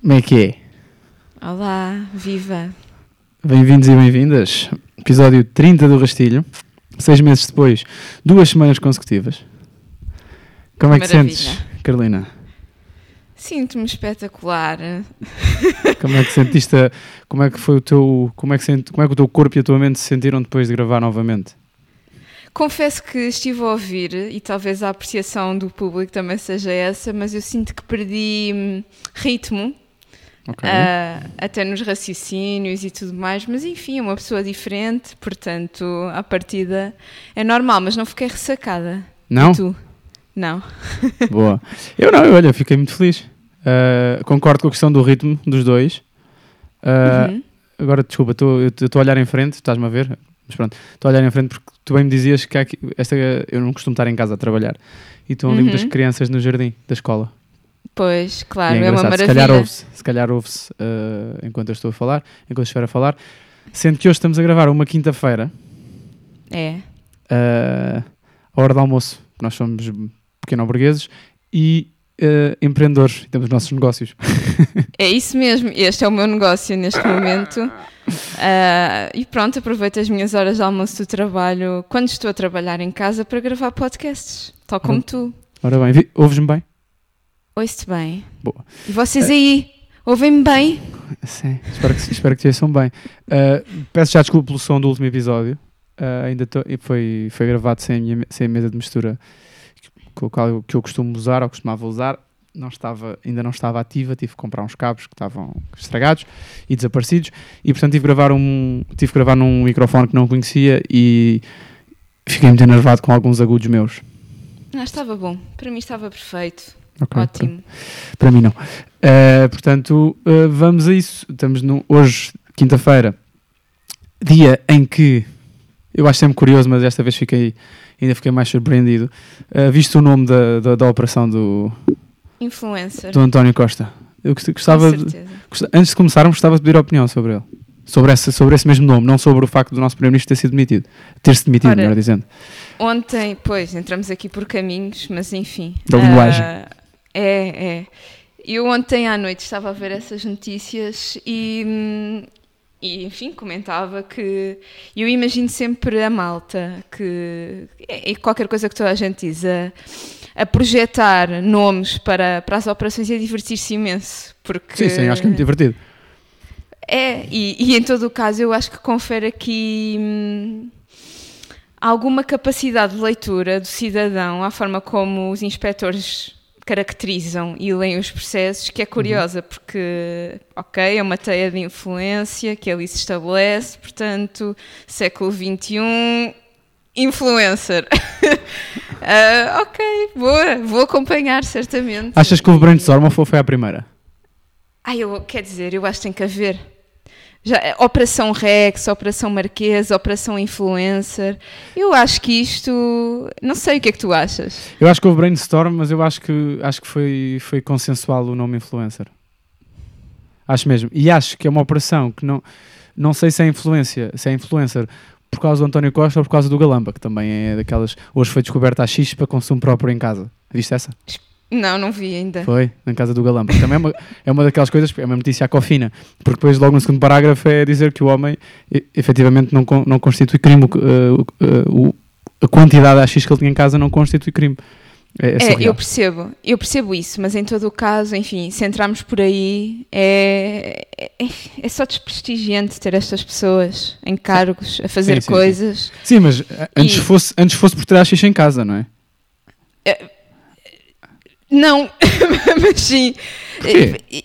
Como é que é? Olá, viva! Bem-vindos e bem-vindas. Episódio 30 do Rastilho. Seis meses depois, duas semanas consecutivas. Como é que Maravilha. sentes, Carolina? Sinto-me espetacular. Como é que sentiste? a- Como é que foi o teu. Como é que, sent, como é que o teu corpo e a tua mente se sentiram depois de gravar novamente? Confesso que estive a ouvir e talvez a apreciação do público também seja essa, mas eu sinto que perdi hum, ritmo, Ok. ah, até nos raciocínios e tudo mais, mas enfim, é uma pessoa diferente, portanto, à partida é normal, mas não fiquei ressacada. Não? E tu? Não. Boa. Eu não, olha, fiquei muito feliz. Uh, concordo com a questão do ritmo dos dois. Uh, Uhum. Agora, desculpa, tô- eu estou a olhar em frente, estás-me a ver? Mas pronto, estou a olhar em frente porque tu bem me dizias que aqui, esta, eu não costumo estar em casa a trabalhar. E estão ali Uhum. muitas crianças no jardim da escola. Pois, claro, é é, uma engraçado. se maravilha. calhar ouve-se, se calhar ouve-se uh, enquanto eu estou a falar, enquanto eu estiver a falar. Sendo que hoje estamos a gravar uma quinta-feira, É. uh, à hora do almoço, nós somos pequeno-burgueses e uh, empreendedores, temos os nossos negócios. É isso mesmo, este é o meu negócio neste momento. Ah, e pronto, aproveito as minhas horas de almoço do trabalho quando estou a trabalhar em casa para gravar podcasts, tal como tu. Ora bem, ouves-me bem? Ouço-te bem. Boa. E vocês aí, ouvem-me bem? Sim, espero que, espero que te ouçam bem. Uh, peço já desculpa pelo som do último episódio. Uh, ainda tô- foi, foi gravado sem a, minha, sem a mesa de mistura eu, que eu costumo usar ou costumava usar. Não estava, ainda não estava ativa, tive que comprar uns cabos que estavam estragados e desaparecidos e portanto tive que gravar, um, tive que gravar num microfone que não conhecia e fiquei muito enervado com alguns agudos meus. Ah, estava bom. Para mim estava perfeito. Ok, Ótimo. Para mim não. Uh, portanto, uh, vamos a isso. Estamos no, hoje, quinta-feira, dia em que eu acho sempre curioso, mas desta vez fiquei, ainda fiquei mais surpreendido. Uh, visto o nome da, da, da operação do, Influencer. do António Costa. Eu gostava, de, antes de começarmos, gostava de pedir a opinião sobre ele. Sobre, essa, sobre esse mesmo nome, não sobre o facto do nosso Primeiro-Ministro ter sido demitido. Ter-se demitido, Ora, melhor dizendo. Ontem, pois, entramos aqui por caminhos, mas enfim. Da linguagem. Ah, é, é. Eu ontem à noite estava a ver essas notícias e, hum, e, enfim, comentava que eu imagino sempre a malta que é, é qualquer coisa que toda a gente diz, a, a projetar nomes para, para as operações e a divertir-se imenso. Porque Sim, sim, acho que é muito divertido. é, e, e em todo o caso eu acho que confere aqui hum, alguma capacidade de leitura do cidadão à forma como os inspectores caracterizam e leem os processos, que é curiosa, porque, ok, é uma teia de influência que ali se estabelece, portanto, século XXI, influencer. Ah, ok, boa, vou acompanhar certamente. Achas que o brainstorm ou foi a primeira? Ah, eu, quer dizer, eu acho que tem que haver. Já, eh, Operação Rex, Operação Marquesa, Operação Influencer. Eu acho que isto. Não sei o que é que tu achas. Eu acho que houve brainstorm, mas eu acho que, acho que foi, foi consensual o nome influencer. Acho mesmo. E acho que é uma operação que não, não sei se é influência, se é influencer por causa do António Costa ou por causa do Galamba, que também é daquelas. Hoje foi descoberta a X para consumo próprio em casa. Viste essa? Não, não vi ainda. Foi, na casa do Galamba. Também é uma, é uma daquelas coisas, é uma notícia à cofina, porque depois, logo no segundo parágrafo, é dizer que o homem efetivamente não, não constitui crime. uh, uh, o- a quantidade AX que ele tinha em casa não constitui crime. É, é É, eu percebo, eu percebo isso, mas em todo o caso, enfim, se entrarmos por aí, é, é, é só desprestigiante ter estas pessoas em cargos a fazer Sim, sim, sim. coisas. Sim, mas uh, antes, E- fosse, antes fosse por ter a X em casa, não é? Não, mas sim. Porquê?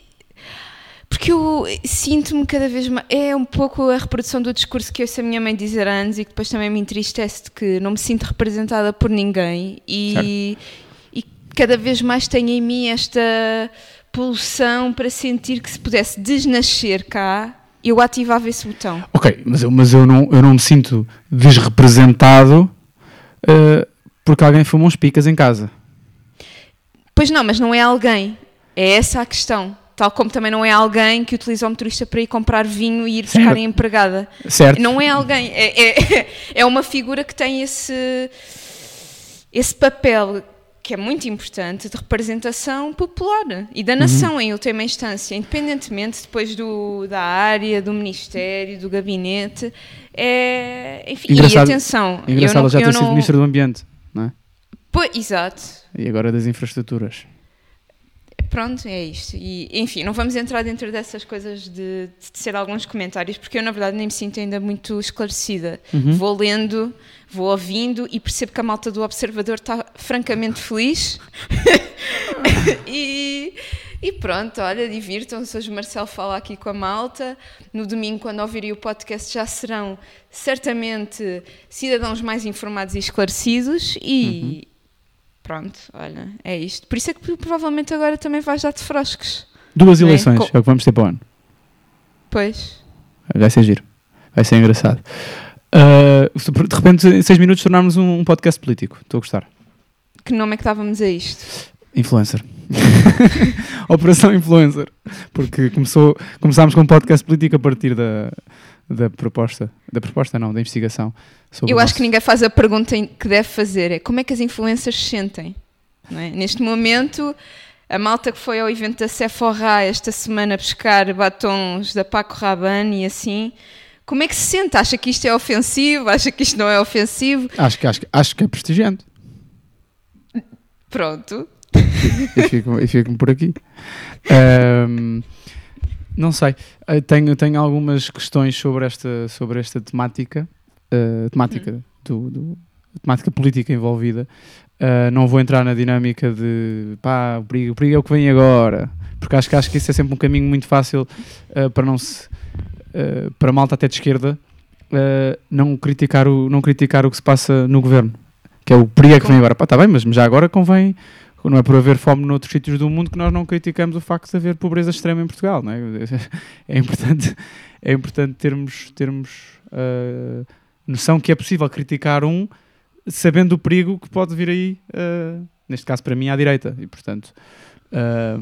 Porque eu sinto-me cada vez mais. É um pouco a reprodução do discurso que eu ouço a minha mãe dizer antes e que depois também me entristece de que não me sinto representada por ninguém e, e cada vez mais tenho em mim esta pulsão para sentir que se pudesse desnascer cá, eu ativava esse botão. Ok, mas eu, mas eu, não, eu não me sinto desrepresentado uh, porque alguém fuma uns picas em casa. Pois não, mas não é alguém. É essa a questão. Tal como também não é alguém que utiliza o motorista para ir comprar vinho e ir buscar Certo. empregada. Certo? Não é alguém. É, é, é uma figura que tem esse, esse papel que é muito importante de representação popular e da nação em última instância, independentemente depois do, da área, do ministério, do gabinete. É, enfim, e Engraçado- atenção, Engraçado eu não, já ter sido não, Ministro do Ambiente, não é? Pois, exato. E agora das infraestruturas. Pronto, é isto. E, enfim, não vamos entrar dentro dessas coisas de, de ser alguns comentários, porque eu, na verdade, nem me sinto ainda muito esclarecida. Uhum. Vou lendo, vou ouvindo e percebo que a malta do Observador está francamente feliz. e, e pronto, olha, divirtam-se. Hoje o Marcelo fala aqui com a malta. No domingo, quando ouvirem o podcast, já serão certamente cidadãos mais informados e esclarecidos. E pronto, olha, é isto. Por isso é que provavelmente agora também vais dar-te frosques. Duas é? eleições, Co- é o que vamos ter para o ano. Pois. Vai ser giro. Vai ser engraçado. Ah, de repente, em seis minutos, tornámos um, podcast político. Estou a gostar. Que nome é que dávamos a isto? Influencer. Operação Influencer. Porque começou, começámos com um podcast político a partir da, da proposta. Da proposta, não, da investigação. Sobre Eu acho nosso- que ninguém faz a pergunta que deve fazer: é como é que as influencers se sentem? É? Neste momento, a malta que foi ao evento da Sephora esta semana buscar batons da Paco Rabanne e assim, como é que se sente? Acha que isto é ofensivo? Acha que isto não é ofensivo? Acho, que, acho, que- acho que é prestigiante. Pronto. e fico, e fico por aqui. Ahm, não sei. Eh, Tenho, tenho algumas questões sobre esta, sobre esta temática, eh, temática, do, do- temática política envolvida. Ah, não vou entrar na dinâmica de pá, o perigo, o perigo é o que vem agora, porque acho que, acho que isso é sempre um caminho muito fácil ah, para não se para a malta até de esquerda não, criticar o, não criticar o que se passa no governo, que é o perigo é que vem agora. Está bem, mas já agora convém não é por haver fome noutros sítios do mundo que nós não criticamos o facto de haver pobreza extrema em Portugal, não é? É importante, é importante termos, termos ah, noção que é possível criticar um sabendo o perigo que pode vir aí, ah, neste caso para mim, à direita. E portanto, ah,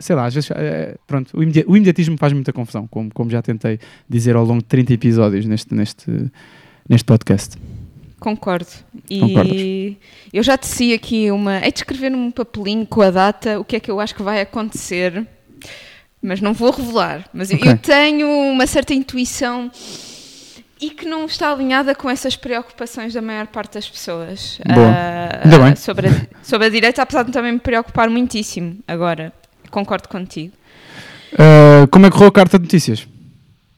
sei lá, às vezes, eh, pronto, o, imedi- o imediatismo faz muita confusão, como, como já tentei dizer ao longo de 30 episódios neste, neste, neste podcast. Concordo. E Concordas? eu já teci aqui uma. É de escrever num papelinho com a data o que é que eu acho que vai acontecer, mas não vou revelar. Mas eu- Ok. eu tenho uma certa intuição e que não está alinhada com essas preocupações da maior parte das pessoas. Bem. Sobre, a, sobre a direita, apesar de também me preocupar muitíssimo. Agora, concordo contigo. Ah, como é que correu a carta de notícias?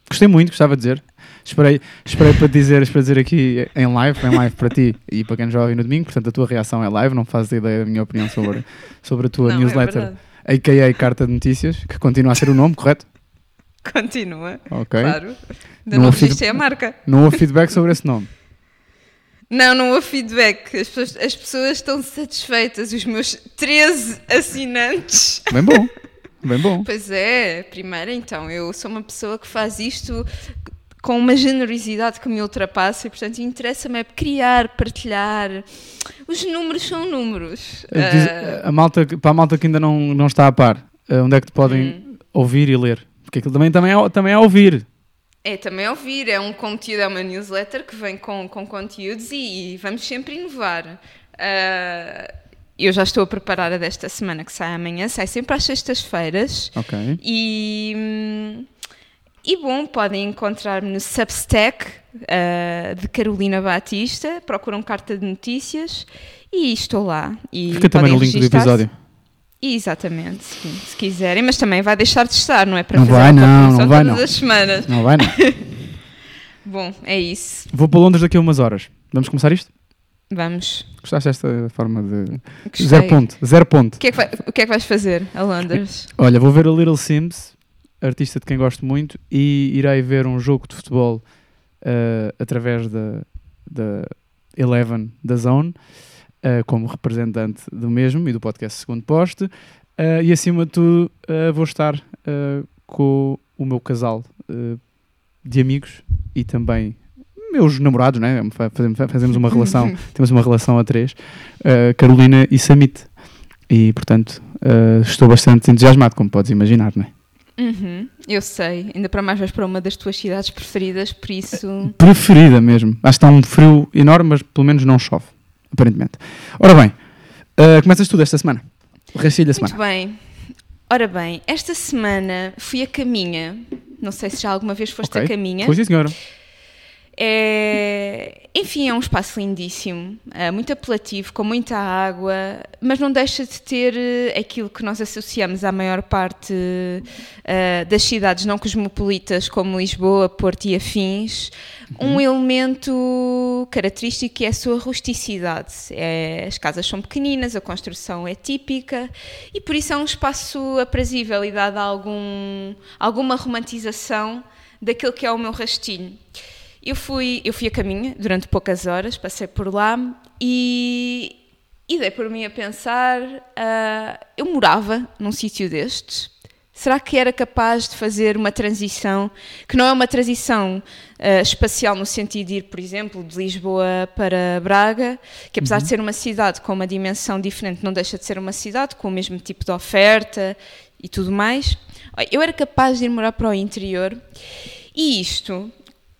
Gostei muito, gostava de dizer. Esperei, esperei para dizer, para dizer aqui em live, em live para ti e para quem nos ouvir no domingo, portanto a tua reação é live, não fazes ideia da minha opinião sobre, sobre a tua Não, é newsletter, verdade. a.k.a. Carta de Notícias, que continua a ser o nome, correto? Continua, Ok. claro. Ainda Não não, registrei a marca. Não houve feedback sobre esse nome. Não, não houve feedback. As pessoas, as pessoas estão satisfeitas. Os meus 13 assinantes. Bem bom, bem bom. Pois é, primeiro então, eu sou uma pessoa que faz isto com uma generosidade que me ultrapassa e, portanto, interessa-me é criar, partilhar. Os números são números. Diz- Ah, a malta, para a malta que ainda não, não está a par, ah, onde é que te podem Hum. ouvir e ler? Porque aquilo também, também, é, também é ouvir. é também ouvir, é um conteúdo, é uma newsletter que vem com, com conteúdos e, vamos sempre inovar. Ah, eu já estou a preparar a desta semana que sai amanhã, sai sempre às sextas-feiras. Ok. E, e bom, podem encontrar-me no Substack ah, de Carolina Batista, procuram carta de notícias e estou lá. E Fica também no link do episódio. Exatamente, se, se quiserem, mas também vai deixar de estar, não é para Não fazer vai, não, não vai, todas não. as semanas. Não vai, não. Bom, é isso. Vou para Londres daqui a umas horas. Vamos começar isto? Vamos. Gostaste desta forma de. Gostei. Zero ponto, zero ponto. O que, é que vai- o que é que vais fazer a Londres? Olha, vou ver a Little Sims, artista de quem gosto muito, e irei ver um jogo de futebol eh, através da, da Eleven da Zone, eh, como representante do mesmo e do podcast Segundo Poste. Eh, e acima de tudo, eh, vou estar com o meu casal de amigos e também meus namorados, né? Fa- Fazemos, fazemos uma relação, temos uma relação a três, Carolina e Samit. E portanto, estou bastante entusiasmado, como podes imaginar, não é? Uhum, eu sei, ainda para mais vais para uma das tuas cidades preferidas, por isso. Preferida mesmo. Acho que está um frio enorme, mas pelo menos não chove, aparentemente. Ora bem, Uh, começas tudo esta semana. O restinho da semana. Muito bem. Ora bem, esta semana fui a caminha. Não sei se já alguma vez foste Ok. a caminha. Pois sim, senhora. É, enfim, é um espaço lindíssimo, é muito apelativo, com muita água, mas não deixa de ter eh, aquilo que nós associamos à maior parte eh, das cidades não cosmopolitas, como Lisboa, Porto e afins, um elemento característico que é a sua rusticidade. É, as casas são pequeninas, a construção é típica e por isso é um espaço aprazível e dada algum, alguma romantização daquilo que é o meu rastilho. Eu fui, eu fui a caminho durante poucas horas, passei por lá e, e dei por mim a pensar: ah, eu morava num sítio destes. Será que era capaz de fazer uma transição que não é uma transição ah, espacial no sentido de ir, por exemplo, de Lisboa para Braga, que apesar de ser uma cidade com uma dimensão diferente, não deixa de ser uma cidade com o mesmo tipo de oferta e tudo mais? Eu era capaz de ir morar para o interior e isto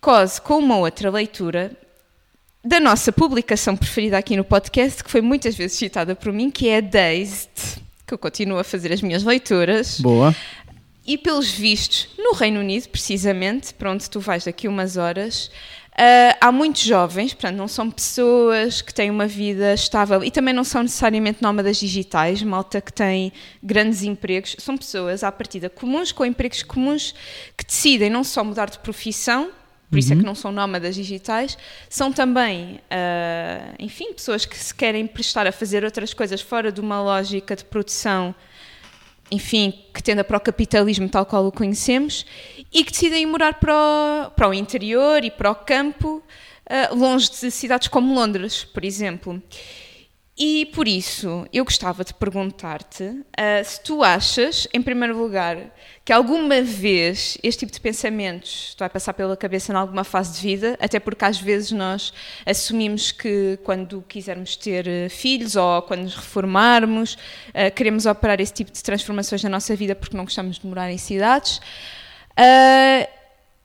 cose com uma outra leitura da nossa publicação preferida aqui no podcast, que foi muitas vezes citada por mim, que é Dazed, que eu continuo a fazer as minhas leituras. Boa. E pelos vistos, no Reino Unido, precisamente, para onde tu vais daqui umas horas, ah, há muitos jovens, portanto, não são pessoas que têm uma vida estável e também não são necessariamente nómadas digitais, malta que tem grandes empregos, são pessoas à partida comuns, com empregos comuns, que decidem não só mudar de profissão, por isso é que não são nómadas digitais, são também, ah, enfim, pessoas que se querem prestar a fazer outras coisas fora de uma lógica de produção enfim, que tenda para o capitalismo tal qual o conhecemos e que decidem morar para o, para o interior e para o campo, ah, longe de cidades como Londres, por exemplo. E por isso eu gostava de perguntar-te ah, se tu achas, em primeiro lugar, que alguma vez este tipo de pensamentos vai passar pela cabeça em alguma fase de vida, até porque às vezes nós assumimos que quando quisermos ter eh, filhos ou quando nos reformarmos, ah, queremos operar esse tipo de transformações na nossa vida porque não gostamos de morar em cidades. Ah,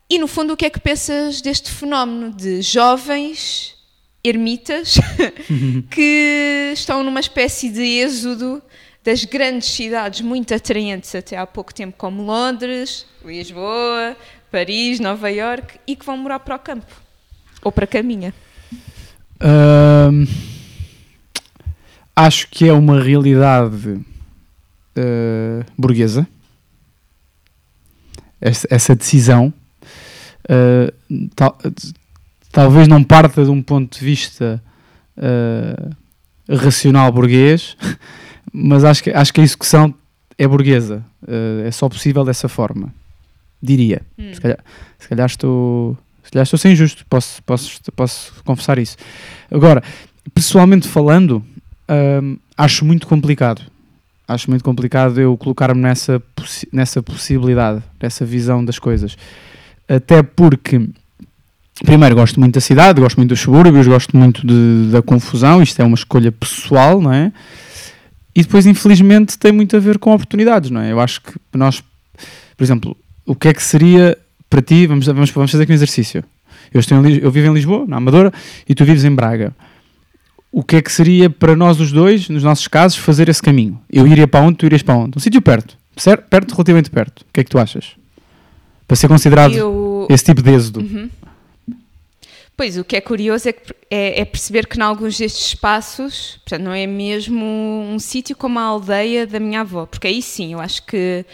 e no fundo, o que é que pensas deste fenómeno de jovens ermitas que estão numa espécie de êxodo das grandes cidades muito atraentes até há pouco tempo, como Londres, Lisboa, Paris, Nova York, e que vão morar para o campo ou para a caminha? Acho que é uma realidade eh, burguesa. Essa, essa decisão eh, tal- talvez não parta de um ponto de vista eh, racional burguês, mas acho que, acho que a execução é burguesa. Eh, é só possível dessa forma, diria. Hum. Se, calhar, se calhar estou. Se calhar estou a ser injusto, posso, posso, posso confessar isso. Agora, pessoalmente falando, hum, acho muito complicado. Acho muito complicado eu colocar-me nessa, possi- nessa possibilidade, nessa visão das coisas. Até porque, primeiro, gosto muito da cidade, gosto muito dos subúrbios, gosto muito de- da confusão, isto é uma escolha pessoal, não é? E depois, infelizmente, tem muito a ver com oportunidades, não é? Eu acho que nós, por exemplo, o que é que seria para ti? Vamos, vamos, vamos fazer aqui um exercício. Eu, estou em eu vivo em Lisboa, na Amadora, e tu vives em Braga. O que é que seria para nós os dois, nos nossos casos, fazer esse caminho? Eu iria para onde, tu irias para onde? Um sítio perto, certo? Perto, relativamente perto. O que é que tu achas? Para ser considerado Eu, esse tipo de êxodo. Uhum. Pois, o que é curioso é, que, é, é perceber que em alguns destes espaços, portanto, não é mesmo um sítio como a aldeia da minha avó, porque aí sim, eu acho que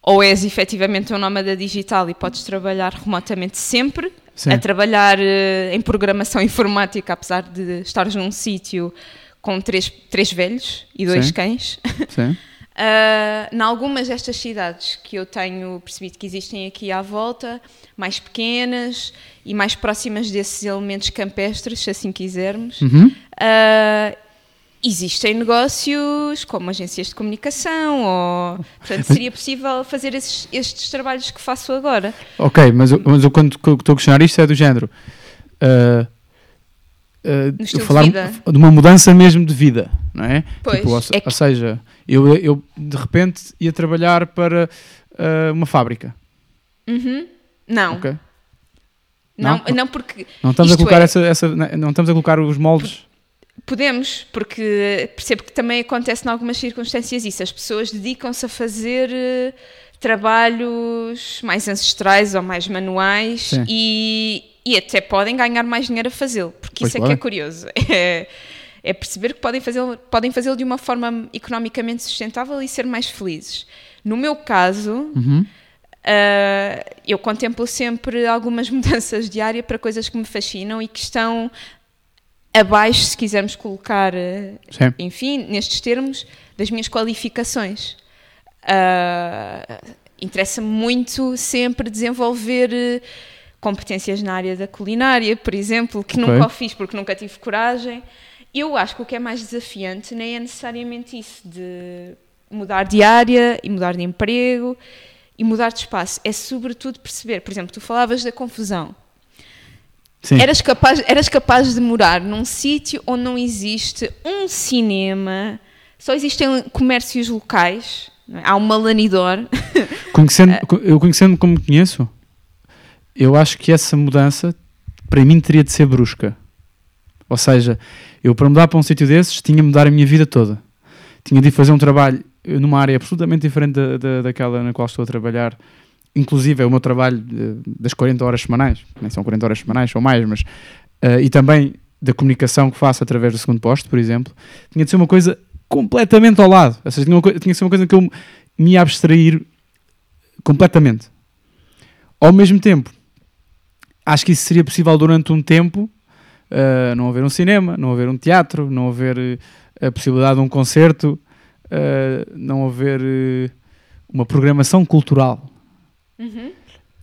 ou és efetivamente um nómada digital e podes trabalhar remotamente sempre, Sim. a trabalhar eh, em programação informática, apesar de estares num sítio com três, três velhos e dois Sim. cães. Sim. Uh, em algumas destas cidades que eu tenho percebido que existem aqui à volta, mais pequenas e mais próximas desses elementos campestres, se assim quisermos, Uhum. uh, existem negócios como agências de comunicação ou portanto seria possível fazer esses- estes trabalhos que faço agora. Ok, mas, eu- mas eu quando estou a questionar isto é do género. estilo de falar vida. de uma mudança mesmo de vida, não é? Pois, Tipo, ou, é que- ou seja, eu, eu de repente ia trabalhar para ah, uma fábrica. Uhum. Não, ok? Não, Não? não porque Não estamos a colocar é- essa, essa- não estamos a colocar os moldes. Podemos, porque percebo que também acontece em algumas circunstâncias isso. As pessoas dedicam-se a fazer uh, trabalhos mais ancestrais ou mais manuais e, e, até podem ganhar mais dinheiro a fazê-lo, porque pois isso é que é curioso. É, é perceber que podem fazê-lo podem fazê de uma forma economicamente sustentável e ser mais felizes. No meu caso, uhum. Uh, eu contemplo sempre algumas mudanças de área para coisas que me fascinam e que estão abaixo, se quisermos colocar, Sim. enfim, nestes termos, das minhas qualificações. Uh, Interessa-me muito sempre desenvolver competências na área da culinária, por exemplo, que okay. nunca o fiz porque nunca tive coragem. Eu acho que o que é mais desafiante nem é necessariamente isso de mudar de área e mudar de emprego e mudar de espaço. É sobretudo perceber, por exemplo, tu falavas da confusão. Sim. Eras capaz, eras capaz de morar num sítio onde não existe um cinema, só existem comércios locais, é? há uma lanidor. Conhecendo, eu conhecendo como conheço, eu acho que essa mudança para mim teria de ser brusca. Ou seja, eu para mudar para um sítio desses tinha de mudar a minha vida toda. Tinha de fazer um trabalho numa área absolutamente diferente da, da, daquela na qual estou a trabalhar inclusive é o meu trabalho das 40 horas semanais, nem são 40 horas semanais, ou mais, mas uh, e também da comunicação que faço através do segundo posto, por exemplo, tinha de ser uma coisa completamente ao lado. Ou seja, tinha, uma, tinha de ser uma coisa que eu me ia abstrair completamente. Ao mesmo tempo, acho que isso seria possível durante um tempo, uh, não haver um cinema, não haver um teatro, não haver uh, a possibilidade de um concerto, não haver uma programação cultural uhum.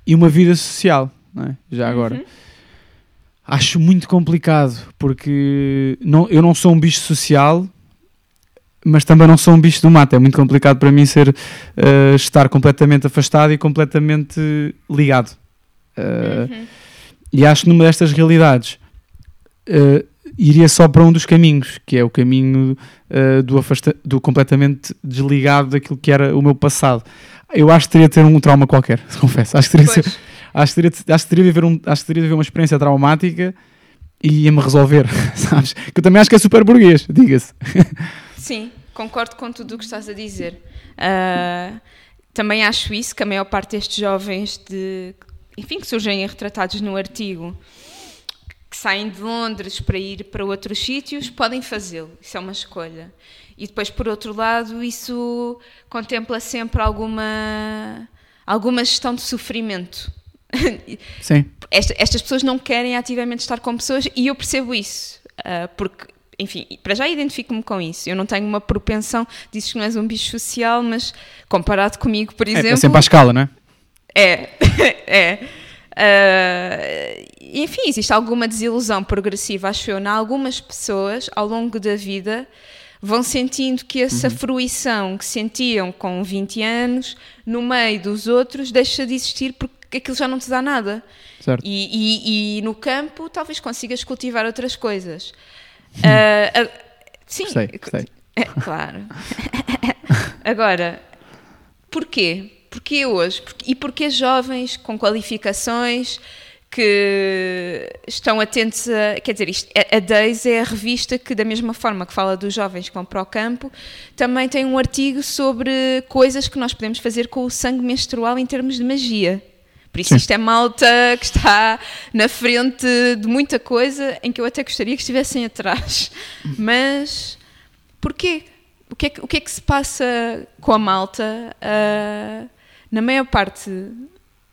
e uma vida social, é? já uhum. agora. Acho muito complicado, porque não, eu não sou um bicho social, mas também não sou um bicho do mato. É muito complicado para mim ser uh, estar completamente afastado e completamente ligado. Uh, uhum. E acho que numa destas realidades uh, iria só para um dos caminhos, que é o caminho do, afasta do completamente desligado daquilo que era o meu passado. Eu acho que teria de ter um trauma qualquer, confesso. Acho que teria, ser, acho que teria, acho que teria, de, haver um, acho que teria de haver uma experiência traumática e ia-me resolver, sabes? Que eu também acho que é super burguês, diga-se. Sim, concordo com tudo o que estás a dizer. Uh, também acho isso, que a maior parte destes jovens, de, enfim, que surgem retratados no artigo, que saem de Londres para ir para outros sítios, podem fazê-lo. Isso é uma escolha. E depois, por outro lado, isso contempla sempre alguma, alguma gestão de sofrimento. Sim. Esta, estas pessoas não querem ativamente estar com pessoas e eu percebo isso, uh, porque, enfim, para já identifico-me com isso. Eu não tenho uma propensão, dizes que não és um bicho social, mas comparado comigo, por exemplo. É, é sempre à escala, não é? É, é. Uh, enfim, existe alguma desilusão progressiva, acho eu, em algumas pessoas ao longo da vida vão sentindo que essa uhum. fruição que sentiam com 20 anos, no meio dos outros, deixa de existir porque aquilo já não te dá nada. Certo. E, e, e no campo talvez consigas cultivar outras coisas. Uh, uh, sim, gostei, gostei. É, claro. Agora, porquê? Porquê hoje? E porquê jovens com qualificações que estão atentos a. Quer dizer, isto, a Days é a revista que, da mesma forma que fala dos jovens que vão para o campo, também tem um artigo sobre coisas que nós podemos fazer com o sangue menstrual em termos de magia. Por isso, Sim. isto é malta que está na frente de muita coisa em que eu até gostaria que estivessem atrás. Mas porquê? O que é que, o que, é que se passa com a malta? Uh, na maior parte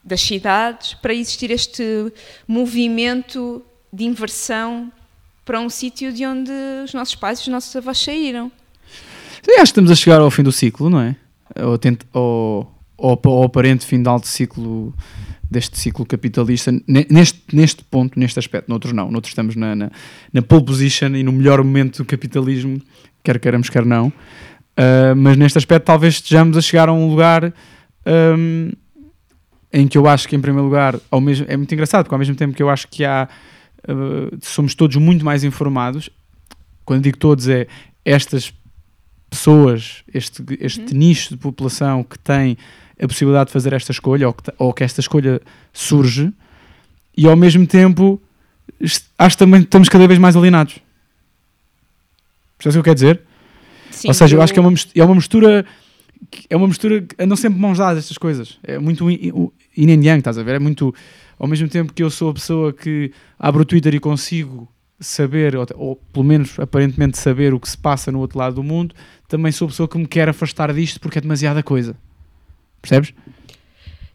das cidades para existir este movimento de inversão para um sítio de onde os nossos pais e os nossos avós saíram. Sim, acho que estamos a chegar ao fim do ciclo, não é? Ou, ou aparente final de ciclo deste ciclo capitalista neste, neste ponto, neste aspecto, noutros não, noutros estamos na, na, na pole position e no melhor momento do capitalismo, quer queiramos, quer não, uh, mas neste aspecto talvez estejamos a chegar a um lugar um, em que eu acho que, em primeiro lugar, ao mesmo, é muito engraçado, porque ao mesmo tempo que eu acho que há, uh, somos todos muito mais informados, quando digo todos, é estas pessoas, este, este uhum. nicho de população que tem a possibilidade de fazer esta escolha, ou que, ou que esta escolha surge, e ao mesmo tempo acho que também estamos cada vez mais alienados. Percebes o que eu quero dizer? Sim, Ou seja, eu acho que é uma, mis- é uma mistura. É uma mistura que andam sempre mãos dadas estas coisas. É muito yin and yang, estás a ver? É muito. Ao mesmo tempo que eu sou a pessoa que abre o Twitter e consigo saber, ou, ou pelo menos aparentemente saber o que se passa no outro lado do mundo, também sou a pessoa que me quer afastar disto porque é demasiada coisa. Percebes?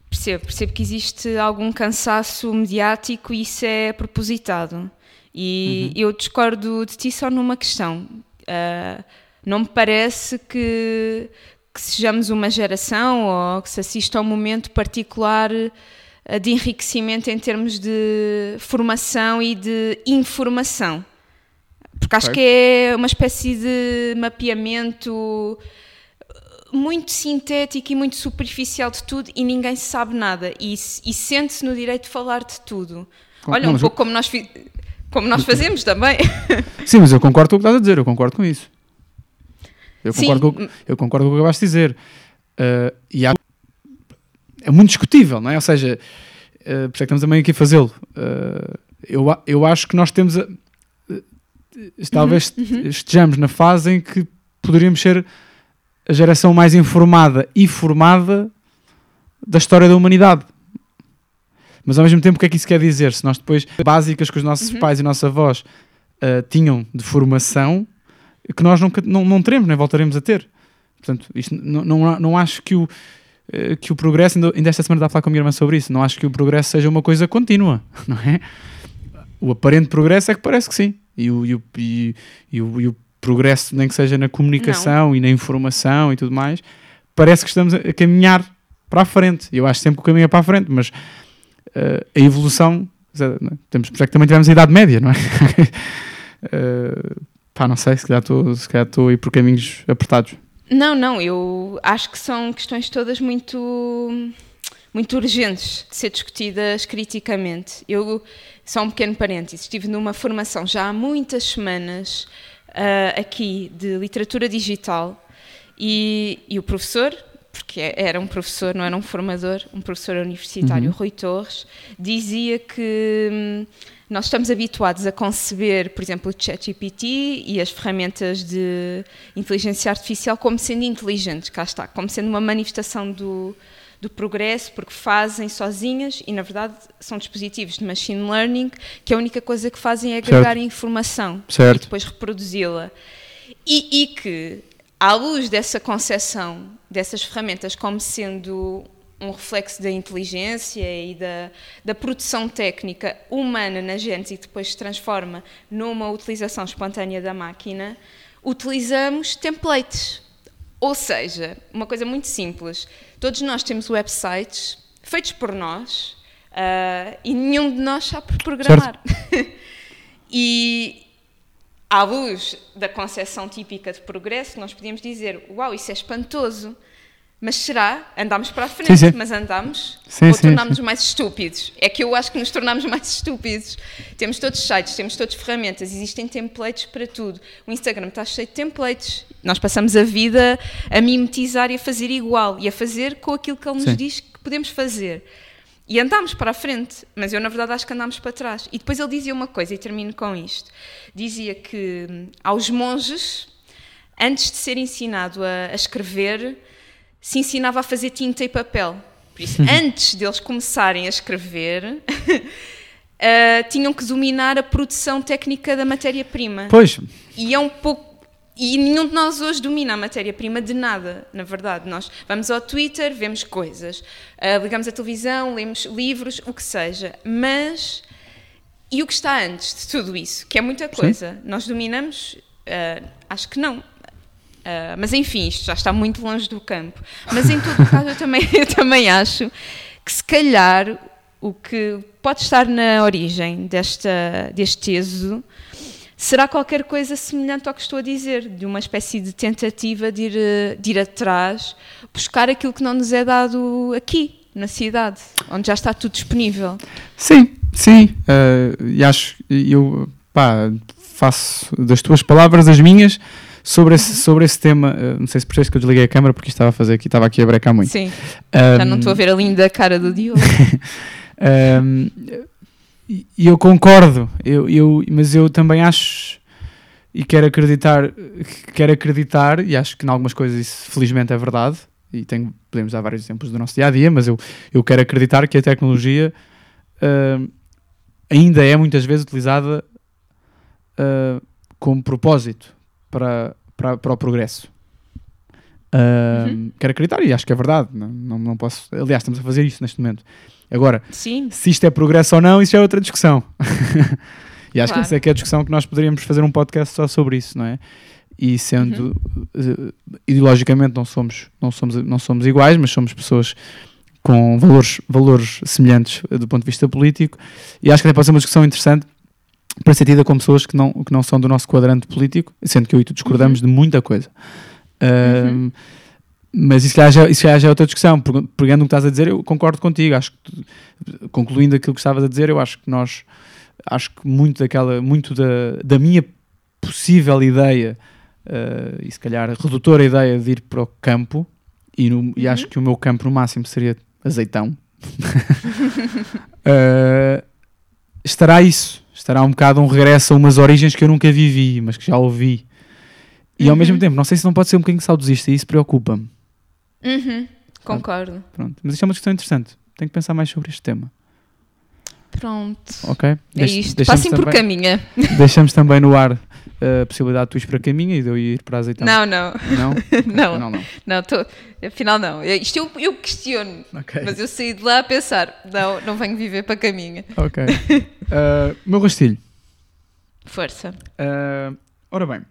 Percebo, percebo que existe algum cansaço mediático e isso é propositado. E eu discordo de ti só numa questão. Ah, não me parece que, que sejamos uma geração ou que se assista a um momento particular ah, de enriquecimento em termos de formação e de informação. Porque acho Ok. que é uma espécie de mapeamento muito sintético e muito superficial de tudo e ninguém sabe nada e, e sente-se no direito de falar de tudo. Com- Olha, um pouco como nós, como nós fazemos também. Sim, mas eu concordo com o que estás a dizer, eu concordo com isso. Eu Sim, concordo, com, o que- eu concordo com o que acabaste de dizer. Ah, e há- é muito discutível, não é? Ou seja, ah, por isso é que estamos também aqui a fazê-lo. Ah, eu, eu acho que nós temos. A, talvez estejamos na fase em que poderíamos ser a geração mais informada e formada da história da humanidade. Mas ao mesmo tempo, o que é que isso quer dizer? Se nós depois, básicas que os nossos pais e nossa avós ah, tinham de formação, que nós nunca, não, não teremos, nem voltaremos a ter. Portanto, isto, não, não, não acho que o, eh, que o progresso, ainda, esta semana estava a falar com a minha irmã sobre isso, não acho que o progresso seja uma coisa contínua, não é? O aparente progresso é que parece que sim. E o, e o, e, e o, e o progresso, nem que seja na comunicação e na informação e tudo mais, parece que estamos a, caminhar para a frente. Eu acho sempre que o caminho é para a frente, mas eh, a evolução, não é? temos, por é que também tivemos a Idade Média, não é? Eh, pá, não sei, se calhar estou estou aí por caminhos apertados. Não, não, eu acho que são questões todas muito muito urgentes de ser discutidas criticamente. Eu, só um pequeno parênteses, estive numa formação já há muitas semanas ah, aqui de literatura digital e, e o professor, porque era um professor, não era um formador, um professor universitário, Rui Torres, dizia que hum, nós estamos habituados a conceber, por exemplo, o ChatGPT e as ferramentas de inteligência artificial como sendo inteligentes, cá está, como sendo uma manifestação do, do progresso, porque fazem sozinhas e, na verdade, são dispositivos de machine learning que a única coisa que fazem é agregar informação Certo. e depois reproduzi-la. E, e que, à luz dessa concepção dessas ferramentas como sendo um reflexo da inteligência e da, da produção técnica humana na gente e depois se transforma numa utilização espontânea da máquina, utilizamos templates. Ou seja, uma coisa muito simples. Todos nós temos websites feitos por nós ah, e nenhum de nós sabe programar. e à luz da concepção típica de progresso, nós podíamos dizer: Uau, isso é espantoso. Mas será? Andámos para a frente, Sim, sim. mas andamos? Sim, ou tornámos-nos mais estúpidos? É que eu acho que nos tornámos mais estúpidos. Temos todos sites, temos todas ferramentas, existem templates para tudo. O Instagram está cheio de templates. Nós passamos a vida a mimetizar e a fazer igual e a fazer com aquilo que ele nos diz que podemos fazer. E andámos para a frente, mas eu na verdade acho que andámos para trás. E depois ele dizia uma coisa, e termino com isto: dizia que hum, aos monges, antes de ser ensinado a, a escrever, se ensinava a fazer tinta e papel. Por isso, antes deles começarem a escrever, ah, tinham que dominar a produção técnica da matéria-prima. Pois, E é um pouco. E nenhum de nós hoje domina a matéria-prima de nada, na verdade. Nós vamos ao Twitter, vemos coisas, ah, ligamos a televisão, lemos livros, o que seja. Mas. E o que está antes de tudo isso? Que é muita coisa. Nós dominamos? Ah, acho que não. Ah, mas enfim, isto já está muito longe do campo. Mas em todo caso, eu também, eu também acho que se calhar o que pode estar na origem desta, deste êxodo será qualquer coisa semelhante ao que estou a dizer, de uma espécie de tentativa de ir, de ir atrás, buscar aquilo que não nos é dado aqui, na cidade, onde já está tudo disponível. sim, sim. eh, e acho, eu pá, faço das tuas palavras as minhas sobre esse, sobre esse tema. eh, não sei se percebes que eu desliguei a câmera porque estava a fazer aqui, estava aqui a brecar muito. Sim, já não estou a ver a linda cara do Diogo. e e eu concordo, eu, eu, mas eu também acho e quero acreditar, quero acreditar, e acho que em algumas coisas isso felizmente é verdade, e tenho, podemos dar vários exemplos do nosso dia a dia, mas eu, eu quero acreditar que a tecnologia uh, ainda é muitas vezes utilizada uh, como propósito para, para, para o progresso. Uh, uhum. Quero acreditar e acho que é verdade. Não, não, não, posso. Aliás, estamos a fazer isso neste momento. Agora, Sim. se isto é progresso ou não, isso é outra discussão. e acho claro. que essa é que é a discussão que nós poderíamos fazer um podcast só sobre isso, não é? E sendo uhum. uh, ideologicamente não somos, não, somos, não somos iguais, mas somos pessoas com valores, valores semelhantes do ponto de vista político, e acho que pode ser uma discussão interessante para ser tida com pessoas que não, que não são do nosso quadrante político, sendo que eu e tu discordamos uhum. de muita coisa. Uh, uhum. Mas isso já, isso já é outra discussão. Pegando o que estás a dizer, eu concordo contigo. Acho que, concluindo aquilo que estavas a dizer, eu acho que nós, acho que muito daquela, muito da, da minha possível ideia, uh, e se calhar redutora ideia de ir para o campo, e, no, uhum. e acho que o meu campo no máximo seria azeitão. uh, estará isso. Estará um bocado um regresso a umas origens que eu nunca vivi, mas que já ouvi. E uhum. ao mesmo tempo, não sei se não pode ser um bocadinho saudosista e isso preocupa-me. Uhum. Concordo. Pronto. Mas isto é uma discussão interessante. Tenho que pensar mais sobre este tema. Pronto. Ok. É isto. Passem por caminha. Deixamos também no ar a possibilidade de tu ires para caminha e de eu ir para azeitão. Não, não. Não? não. não, não. não tô, afinal, não. Isto eu, eu questiono. Okay. Mas eu saí de lá a pensar: não, não venho viver para caminha. Ok. Uh, meu rastilho. Força. Uh, ora bem.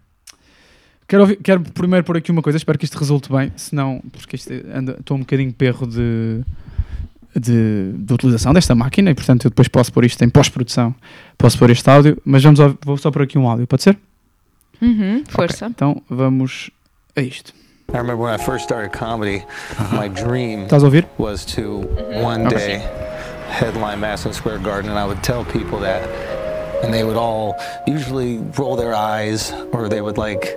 Quero, ouvir, quero primeiro pôr aqui uma coisa, espero que isto resulte bem, senão, porque estou um bocadinho perro de, de, de, utilização desta máquina e, portanto, eu depois posso pôr isto em pós-produção, posso pôr este áudio, mas vamos vou só pôr aqui um áudio, pode ser? Uhum, força. Okay, então vamos a isto. I remember when I first started comedy, my dream Estás a ouvir? was to one day headline Madison Square Garden, and I would tell people that, and they would all usually roll their eyes or they would like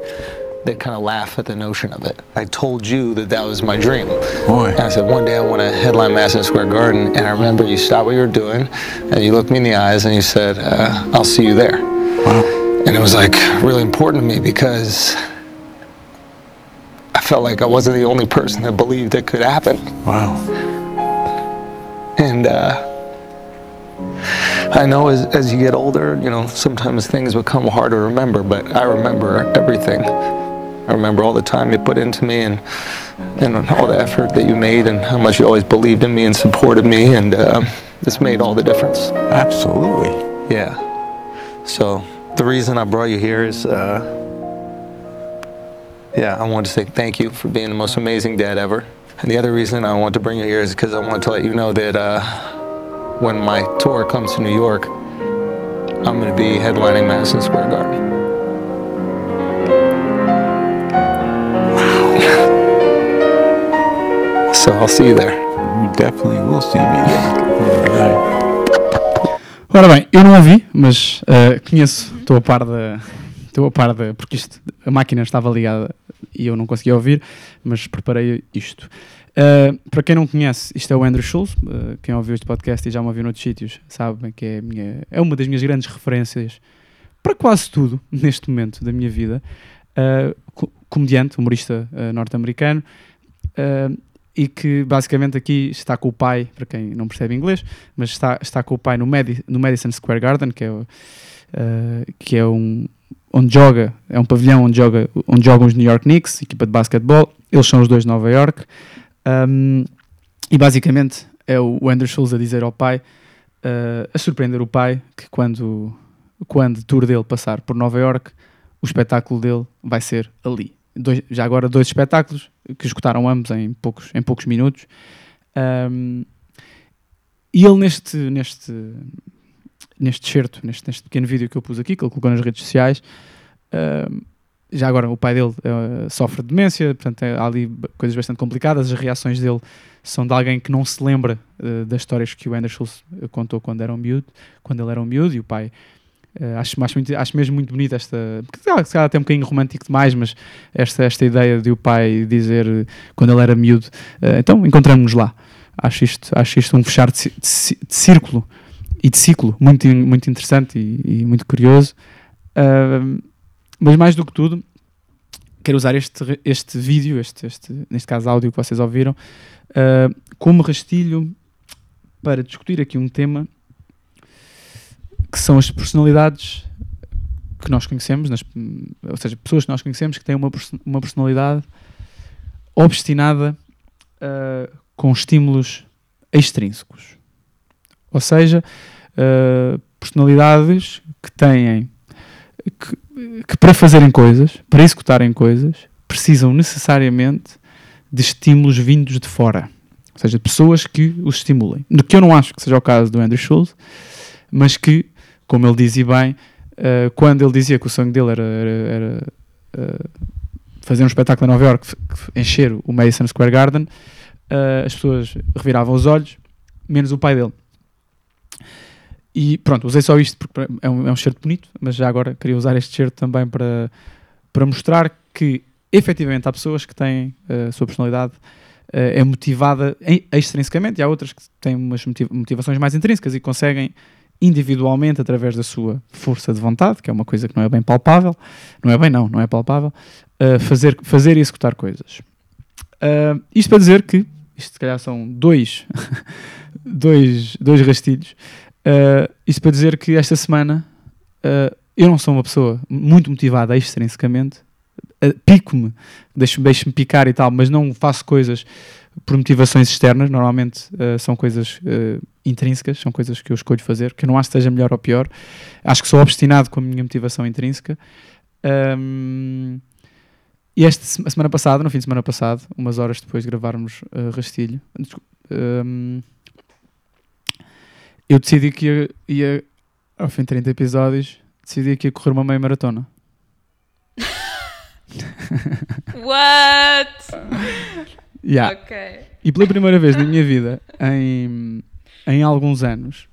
they kind of laugh at the notion of it. I told you that that was my dream. Boy. And I said, one day I want to headline Madison Square Garden. And I remember you stopped what you were doing and you looked me in the eyes and you said, uh, I'll see you there. And it was like really important to me because I felt like I wasn't the only person that believed it could happen. Wow. And, uh, I know as, as you get older, you know, sometimes things become hard to remember, but I remember everything. I remember all the time you put into me and and all the effort that you made and how much you always believed in me and supported me and uh, this made all the difference. Absolutely. Yeah. So the reason I brought you here is, uh, yeah, I wanted to say thank you for being the most amazing dad ever. And the other reason I want to bring you here is because I want to let you know that uh, when my tour comes to New York, I'm going to be headlining Madison Square Garden. So I'll see you there. You definitely will see me there. Ora bem, eu não ouvi, mas uh, conheço, estou a par da. Estou a par da. Porque isto, a máquina estava ligada e eu não conseguia ouvir, mas preparei isto. Uh, para quem não conhece, isto é o Andrew Schultz. Uh, quem ouviu este podcast e já me ouviu noutros sítios sabe que é, minha, é uma das minhas grandes referências para quase tudo neste momento da minha vida. Uh, comediante, humorista norte-americano e que basicamente aqui está com o pai, para quem não percebe inglês, mas está, está com o pai no, Medi no Madison Square Garden, que é, uh, que é um onde joga, é um pavilhão onde, joga, onde jogam os New York Knicks, equipa de basquetebol, eles são os dois de Nova York, um, e basicamente é o Andrew Schultz a dizer ao pai, uh, a surpreender o pai, que quando, quando o tour dele passar por Nova York, o espetáculo dele vai ser ali dois, já agora dois espetáculos que escutaram ambos em poucos, em poucos minutos. Um, e ele neste, neste, neste certo, neste, neste pequeno vídeo que eu pus aqui, que ele colocou nas redes sociais, um, já agora o pai dele uh, sofre de demência, portanto é, há ali coisas bastante complicadas, as reações dele são de alguém que não se lembra uh, das histórias que o Anderson contou quando era um miúdo, quando ele era um miúdo, e o pai Uh, acho, acho, muito, acho mesmo muito bonita esta. Se calhar até um bocadinho romântico demais, mas esta, esta ideia de o pai dizer quando ele era miúdo. Uh, então encontramos-nos lá. Acho isto, acho isto um fechar de, de, de, círculo e de ciclo muito, muito interessante e, e muito curioso. Uh, mas mais do que tudo, quero usar este, este vídeo, este, este, neste caso áudio que vocês ouviram, ah, como rastilho para discutir aqui um tema que são as personalidades que nós conhecemos, nas- ou seja, pessoas que nós conhecemos que têm uma, uma personalidade obstinada ah, com estímulos extrínsecos. Ou seja, ah, personalidades que têm que, que para fazerem coisas, para executarem coisas, precisam necessariamente de estímulos vindos de fora. Ou seja, pessoas que os estimulem. Do que eu não acho que seja o caso do Andrew Schultz, mas que, como ele dizia bem, eh, quando ele dizia que o sonho dele era, era- era, eh, fazer um espetáculo em Nova York, encher o Madison Square Garden, eh, as pessoas reviravam os olhos, menos o pai dele. E pronto, usei só isto porque é um, é um certo bonito, mas já agora queria usar este certo também para, para mostrar que efetivamente há pessoas que têm a sua personalidade é motivada extrinsecamente e há outras que têm umas motiv- motivações mais intrínsecas e conseguem individualmente através da sua força de vontade, que é uma coisa que não é bem palpável, não é bem não, não é palpável, eh, fazer, fazer e executar coisas. Ah, isto para dizer que, isto se calhar são dois, dois, dois rastilhos, Uh, isto para dizer que esta semana uh, eu não sou uma pessoa muito motivada extrinsecamente, uh, pico-me, deixo-me deixo picar e tal, mas não faço coisas por motivações externas, normalmente uh, são coisas uh, intrínsecas, são coisas que eu escolho fazer, que eu não acho que seja melhor ou pior, acho que sou obstinado com a minha motivação intrínseca. Um, e esta semana passada, no fim de semana passado, umas horas depois de gravarmos uh, Rastilho, um, eu decidi que ia, ia, ao fim de 30 episódios, decidi que ia correr uma meia maratona. What? Yeah. Ok. E pela primeira vez na minha vida, em, em alguns anos,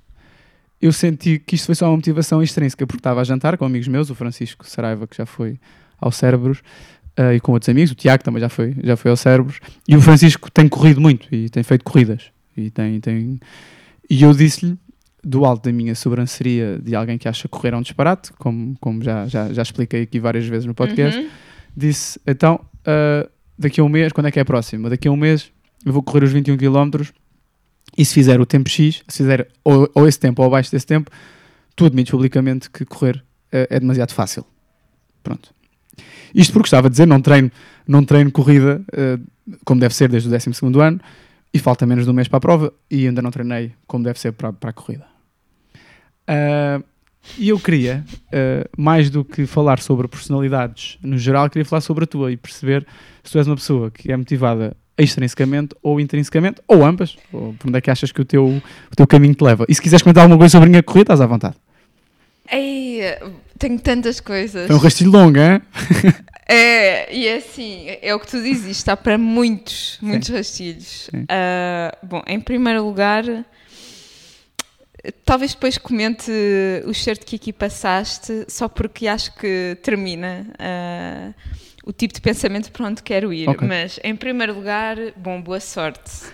eu senti que isto foi só uma motivação extrínseca, porque estava a jantar com amigos meus, o Francisco Saraiva, que já foi ao Cérebros, eh, e com outros amigos, o Tiago também já foi, já foi ao Cérebros, e o Francisco tem corrido muito e tem feito corridas. E, tem, tem... e eu disse-lhe, do alto da minha sobranceria de alguém que acha correr é um disparate, como, como já, já, já expliquei aqui várias vezes no podcast, Uhum. disse, então, ah, daqui a um mês, quando é que é a próxima? Daqui a um mês eu vou correr os 21 km e se fizer o tempo X, se fizer ou, ou esse tempo ou abaixo desse tempo, tu admites publicamente que correr eh, é demasiado fácil. Pronto. Isto porque estava a dizer, não treino, não treino corrida eh, como deve ser desde o 12 ano e falta menos de um mês para a prova e ainda não treinei como deve ser para, para a corrida. Ah, e eu queria, ah, mais do que falar sobre personalidades no geral, queria falar sobre a tua e perceber se tu és uma pessoa que é motivada extrinsecamente ou intrinsecamente, ou ambas, ou por onde é que achas que o teu, o teu caminho te leva. E se quiseres comentar alguma coisa sobre a minha corrida, estás à vontade. Ei, tenho tantas coisas. Foi um rastilho longo, hein? É, e é assim, é o que tu dizes, está para muitos, muitos rastilhos. Sim. Ah, bom, em primeiro lugar, talvez depois comente o certo que aqui passaste, só porque acho que termina ah, o tipo de pensamento para onde quero ir. Ok. Mas, em primeiro lugar, bom, boa sorte.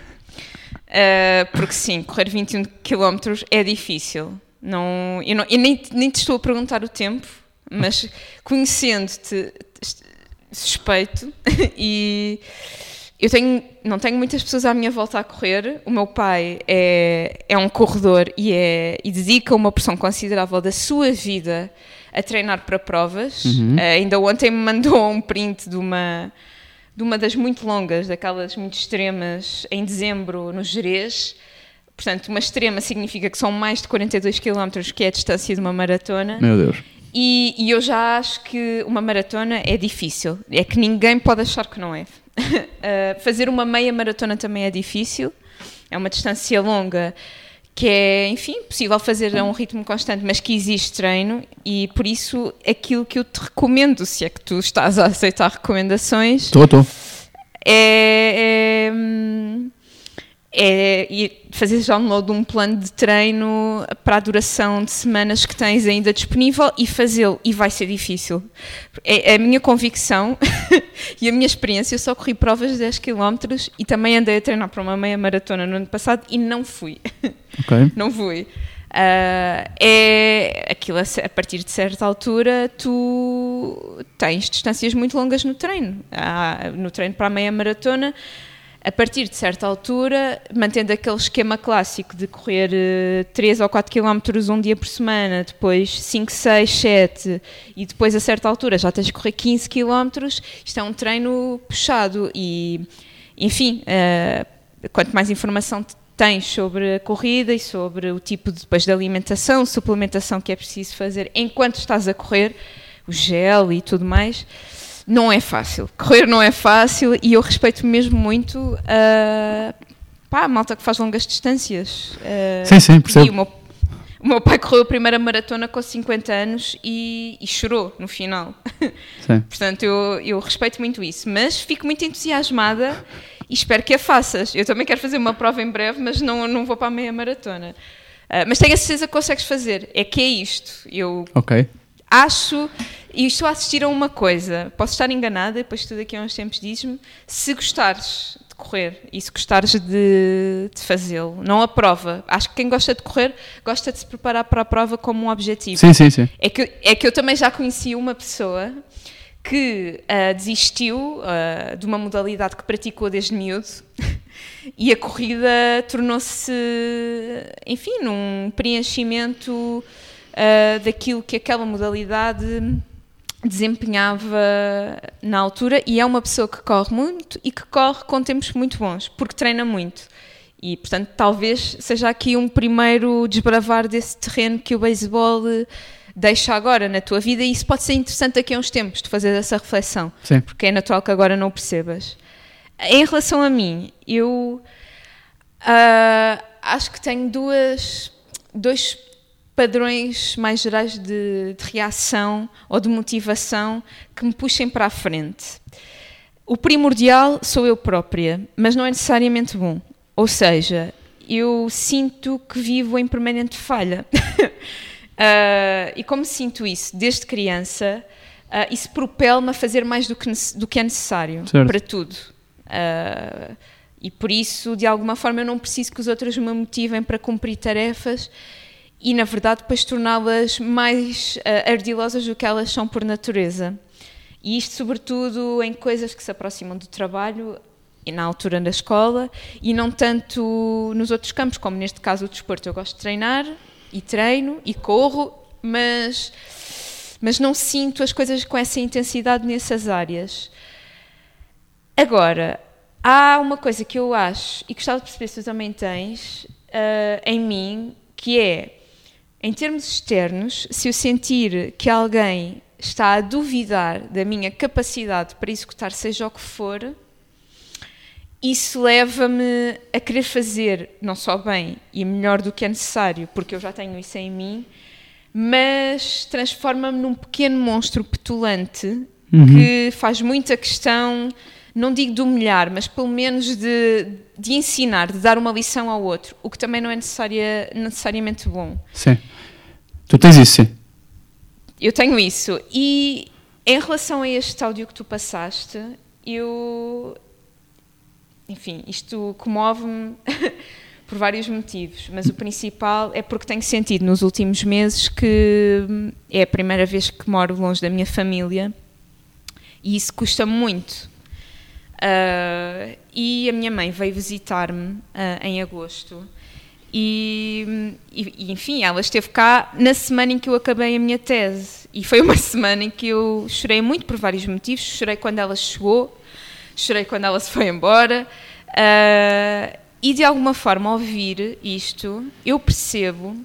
Ah, porque sim, correr 21 km é difícil. Não, eu, não, eu nem, nem te estou a perguntar o tempo, mas conhecendo-te, suspeito e eu tenho, não tenho muitas pessoas à minha volta a correr. O meu pai é, é um corredor e, é, e dedica uma porção considerável da sua vida a treinar para provas. Uhum. Eh, ainda ontem me mandou um print de uma, de uma das muito longas, daquelas muito extremas, em dezembro, no Jerez. Portanto, uma extrema significa que são mais de 42 km, que é a distância de uma maratona. Meu Deus. E, e eu já acho que uma maratona é difícil. É que ninguém pode achar que não é. Uh, fazer uma meia maratona também é difícil. É uma distância longa que é, enfim, possível fazer a um ritmo constante, mas que existe treino e por isso aquilo que eu te recomendo, se é que tu estás a aceitar recomendações, Estou, estou. é, é, hum, é fazer download de um plano de treino para a duração de semanas que tens ainda disponível e fazê-lo. E vai ser difícil. É, é a minha convicção e a minha experiência. Eu só corri provas de 10 km e também andei a treinar para uma meia maratona no ano passado e não fui. Ok. Não fui. Uh, é aquilo a, partir de certa altura tu tens distâncias muito longas no treino. Há- no treino para a meia maratona, a partir de certa altura, mantendo aquele esquema clássico de correr 3 ou 4 km um dia por semana, depois 5, 6, 7 e depois a certa altura já tens de correr 15 km, isto é um treino puxado e, enfim, eh, quanto mais informação te- tens sobre a corrida e sobre o tipo de, depois de alimentação, suplementação que é preciso fazer enquanto estás a correr, o gel e tudo mais, não é fácil. Correr não é fácil e eu respeito mesmo muito a, pá, a malta que faz longas distâncias. Eh, Sim, sim, percebo. o meu, pai correu a primeira maratona com 50 anos e, e chorou no final. Sim. Portanto, eu, eu respeito muito isso, mas fico muito entusiasmada e espero que a faças. Eu também quero fazer uma prova em breve, mas não, não vou para a meia maratona. Ah, mas tenho a certeza que consegues fazer. É que é isto. Eu Ok. acho, e estou a assistir a uma coisa, posso estar enganada, depois tu daqui a uns tempos dizes-me, se gostares de correr e se gostares de, de fazê-lo, não a prova. Acho que quem gosta de correr gosta de se preparar para a prova como um objetivo. Sim, sim, sim. É que, é que eu também já conheci uma pessoa que ah, desistiu ah, de uma modalidade que praticou desde miúdo e a corrida tornou-se, enfim, num preenchimento ah, daquilo que aquela modalidade desempenhava na altura e é uma pessoa que corre muito e que corre com tempos muito bons, porque treina muito. E, portanto, talvez seja aqui um primeiro desbravar desse terreno que o beisebol eh, deixa agora na tua vida e isso pode ser interessante daqui a uns tempos, de fazer essa reflexão, Sim. porque é natural que agora não o percebas. Em relação a mim, eu ah, acho que tenho duas, dois padrões mais gerais de, de reação ou de motivação que me puxem para a frente. O primordial sou eu própria, mas não é necessariamente bom. Ou seja, eu sinto que vivo em permanente falha. Ah, e como sinto isso desde criança, ah, isso propele-me a fazer mais do que, do que é necessário Certo. para tudo. Ah, e por isso, de alguma forma, eu não preciso que os outros me motivem para cumprir tarefas e, na verdade, depois torná-las mais ah, ardilosas do que elas são por natureza. E isto, sobretudo, em coisas que se aproximam do trabalho e na altura na escola e não tanto nos outros campos, como neste caso o desporto. Eu gosto de treinar e treino e corro, mas, mas não sinto as coisas com essa intensidade nessas áreas. Agora, há uma coisa que eu acho e gostava de perceber se tu também tens ah, em mim, que é, em termos externos, se eu sentir que alguém está a duvidar da minha capacidade para executar seja o que for, isso leva-me a querer fazer não só bem e melhor do que é necessário, porque eu já tenho isso em mim, mas transforma-me num pequeno monstro petulante que faz muita questão, não digo de humilhar, mas pelo menos de, de ensinar, de dar uma lição ao outro, o que também não é necessaria, necessariamente bom. Sim. Tu tens isso, sim. Eu tenho isso. E em relação a este áudio que tu passaste, eu. Enfim, isto comove-me por vários motivos, mas o principal é porque tenho sentido nos últimos meses que é a primeira vez que moro longe da minha família e isso custa muito. Ah, e a minha mãe veio visitar-me ah, em agosto. E, e- enfim, ela esteve cá na semana em que eu acabei a minha tese. E foi uma semana em que eu chorei muito por vários motivos. Chorei quando ela chegou, chorei quando ela se foi embora. Ah, e de alguma forma ao ouvir isto eu percebo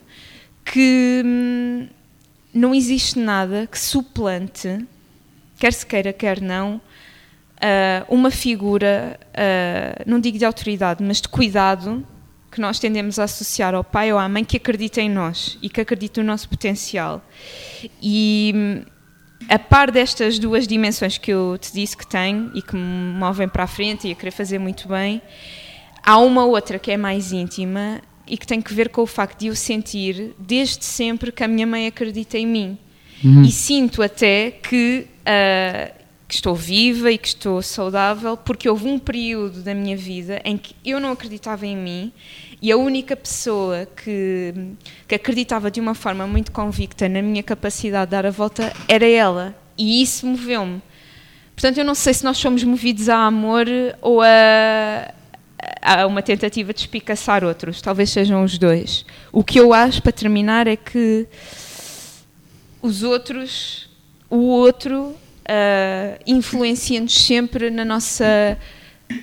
que hum, não existe nada que suplante, quer se queira, quer não, ah, uma figura, ah, não digo de autoridade, mas de cuidado que nós tendemos a associar ao pai ou à mãe que acredita em nós e que acredita no nosso potencial. E a par destas duas dimensões que eu te disse que tenho e que me movem para a frente e a querer fazer muito bem, há uma outra que é mais íntima e que tem que ver com o facto de eu sentir desde sempre que a minha mãe acredita em mim. E sinto até que ah, que estou viva e que estou saudável, porque houve um período da minha vida em que eu não acreditava em mim e a única pessoa que, que acreditava de uma forma muito convicta na minha capacidade de dar a volta era ela. E isso moveu-me. Portanto, eu não sei se nós somos movidos a amor ou a, a uma tentativa de espicaçar outros. Talvez sejam os dois. O que eu acho, para terminar, é que os outros, o outro, uh, influencia-nos sempre na nossa,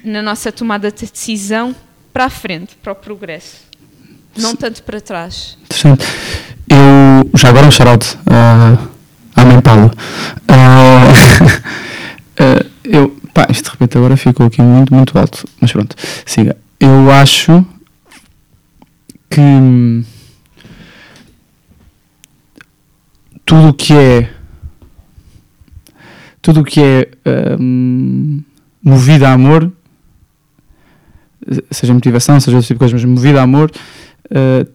na nossa tomada de decisão para a frente, para o progresso. Não tanto para trás. Interessante. Eu, já agora um shout uh, à mãe Paula. Uh, Uh, eu, pá, isto de repente agora ficou aqui muito, muito alto. Mas pronto, siga. Eu acho que hum, tudo o que é tudo o que é um, movido a amor, seja motivação, seja outro tipo de coisa, mas movido a amor, uh,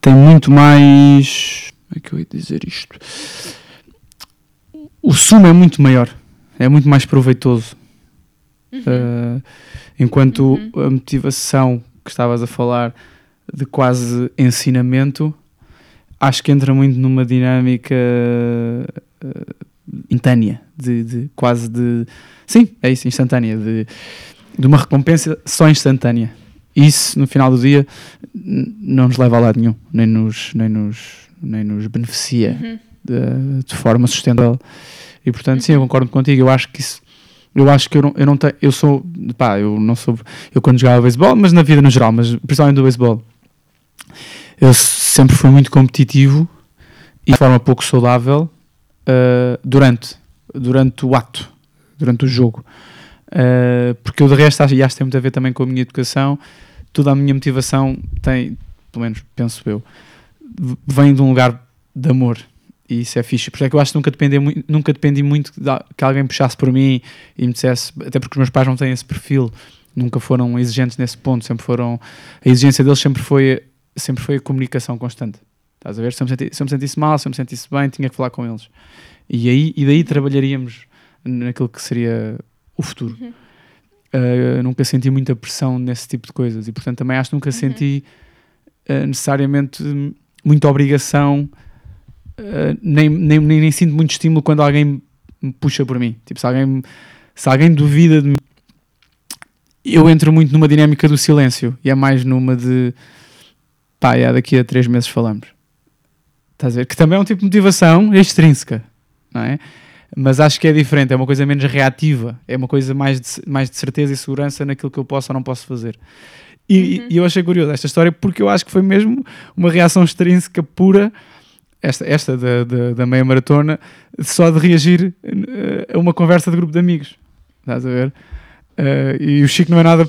tem muito mais. Como é que eu ia dizer isto? O sumo é muito maior é muito mais proveitoso. Uhum. Uh, enquanto uhum. a motivação que estavas a falar de quase ensinamento, acho que entra muito numa dinâmica uh, intânea, de, de, quase de. Sim, é isso, instantânea, de, de uma recompensa só instantânea. Isso, no final do dia, não nos leva a lado nenhum, nem nos, nem nos, nem nos beneficia uhum. de, de forma sustentável. E portanto, sim, eu concordo contigo. Eu acho que isso. Eu acho que eu não, eu não tenho. Eu sou. Pá, eu não sou. Eu quando jogava beisebol, mas na vida no geral, mas principalmente do beisebol, eu sempre fui muito competitivo e de forma pouco saudável uh, durante, durante o ato, durante o jogo. Uh, porque eu de resto acho, e acho que tem muito a ver também com a minha educação. Toda a minha motivação tem, pelo menos penso eu, vem de um lugar de amor e isso é fixe. Porque é que eu acho que nunca dependi, nunca dependi muito que alguém puxasse por mim e me dissesse, até porque os meus pais não têm esse perfil, nunca foram exigentes nesse ponto, sempre foram, a exigência deles sempre foi, sempre foi a comunicação constante. Estás a ver? Se eu me, senti, se eu me sentisse mal, se eu me sentisse bem, tinha que falar com eles. E, aí, e daí trabalharíamos naquilo que seria o futuro. Uhum. Uh, nunca senti muita pressão nesse tipo de coisas e, portanto, também acho que nunca uhum. senti uh, necessariamente muita obrigação eh, nem, nem, nem, nem, sinto muito estímulo quando alguém me puxa por mim. Tipo, se alguém, se alguém duvida de mim, eu entro muito numa dinâmica do silêncio e é mais numa de pá, é, daqui a três meses falamos. Estás a ver? Que também é um tipo de motivação extrínseca, não é? Mas acho que é diferente, é uma coisa menos reativa, é uma coisa mais de, mais de certeza e segurança naquilo que eu posso ou não posso fazer. E, uhum. e eu achei curioso esta história porque eu acho que foi mesmo uma reação extrínseca pura esta, esta da, da, da, meia maratona, só de reagir uh, a uma conversa de grupo de amigos. Estás a ver? Uh, e o Chico não é nada.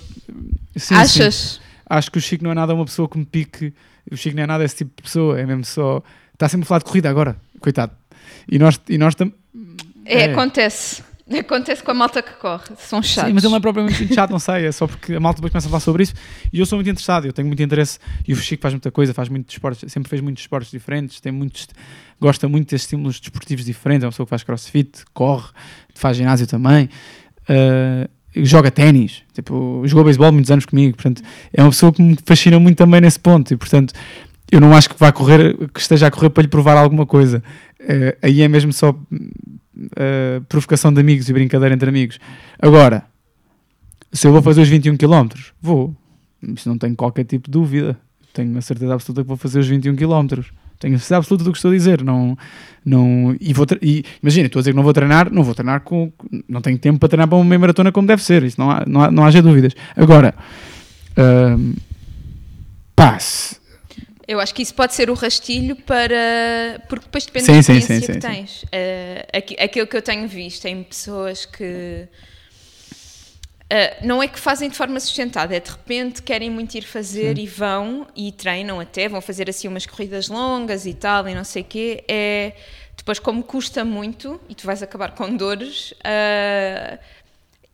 Sim, Achas? Sim. Acho que o Chico não é nada uma pessoa que me pique. O Chico não é nada esse tipo de pessoa, é mesmo só. Está sempre a falar de corrida agora, coitado. E nós, e nós também. É, é, acontece. Acontece com a malta que corre, são chatos. Sim, mas ele não é propriamente muito chato, não sei, é só porque a malta depois começa a falar sobre isso. E eu sou muito interessado, eu tenho muito interesse. E o Chico faz muita coisa, faz muitos esportes, sempre fez muitos esportes diferentes, tem muitos, gosta muito de estímulos desportivos diferentes, é uma pessoa que faz crossfit, corre, faz ginásio também, uh, joga ténis, tipo, jogou beisebol muitos anos comigo, portanto, é uma pessoa que me fascina muito também nesse ponto. E, portanto, eu não acho que vá correr, que esteja a correr para lhe provar alguma coisa. Uh, aí é mesmo só uh, provocação de amigos e brincadeira entre amigos. Agora, se eu vou fazer os 21 km, vou. Isso não tenho qualquer tipo de dúvida. Tenho a certeza absoluta que vou fazer os 21 km. Tenho a certeza absoluta do que estou a dizer. Não, não, e vou e, imagina, estou a dizer que não vou treinar, não vou treinar com. Não tenho tempo para treinar para uma meia maratona como deve ser. Isso não, há, não, há, não haja dúvidas. Agora, uh, passe eu acho que isso pode ser o rastilho para. Porque depois depende sim, da experiência sim, sim, que tens. Uh, aquilo que eu tenho visto em pessoas que. Uh, não é que fazem de forma sustentada, é de repente querem muito ir fazer e vão e treinam até, vão fazer assim umas corridas longas e tal e não sei o quê. É, depois, como custa muito e tu vais acabar com dores, uh,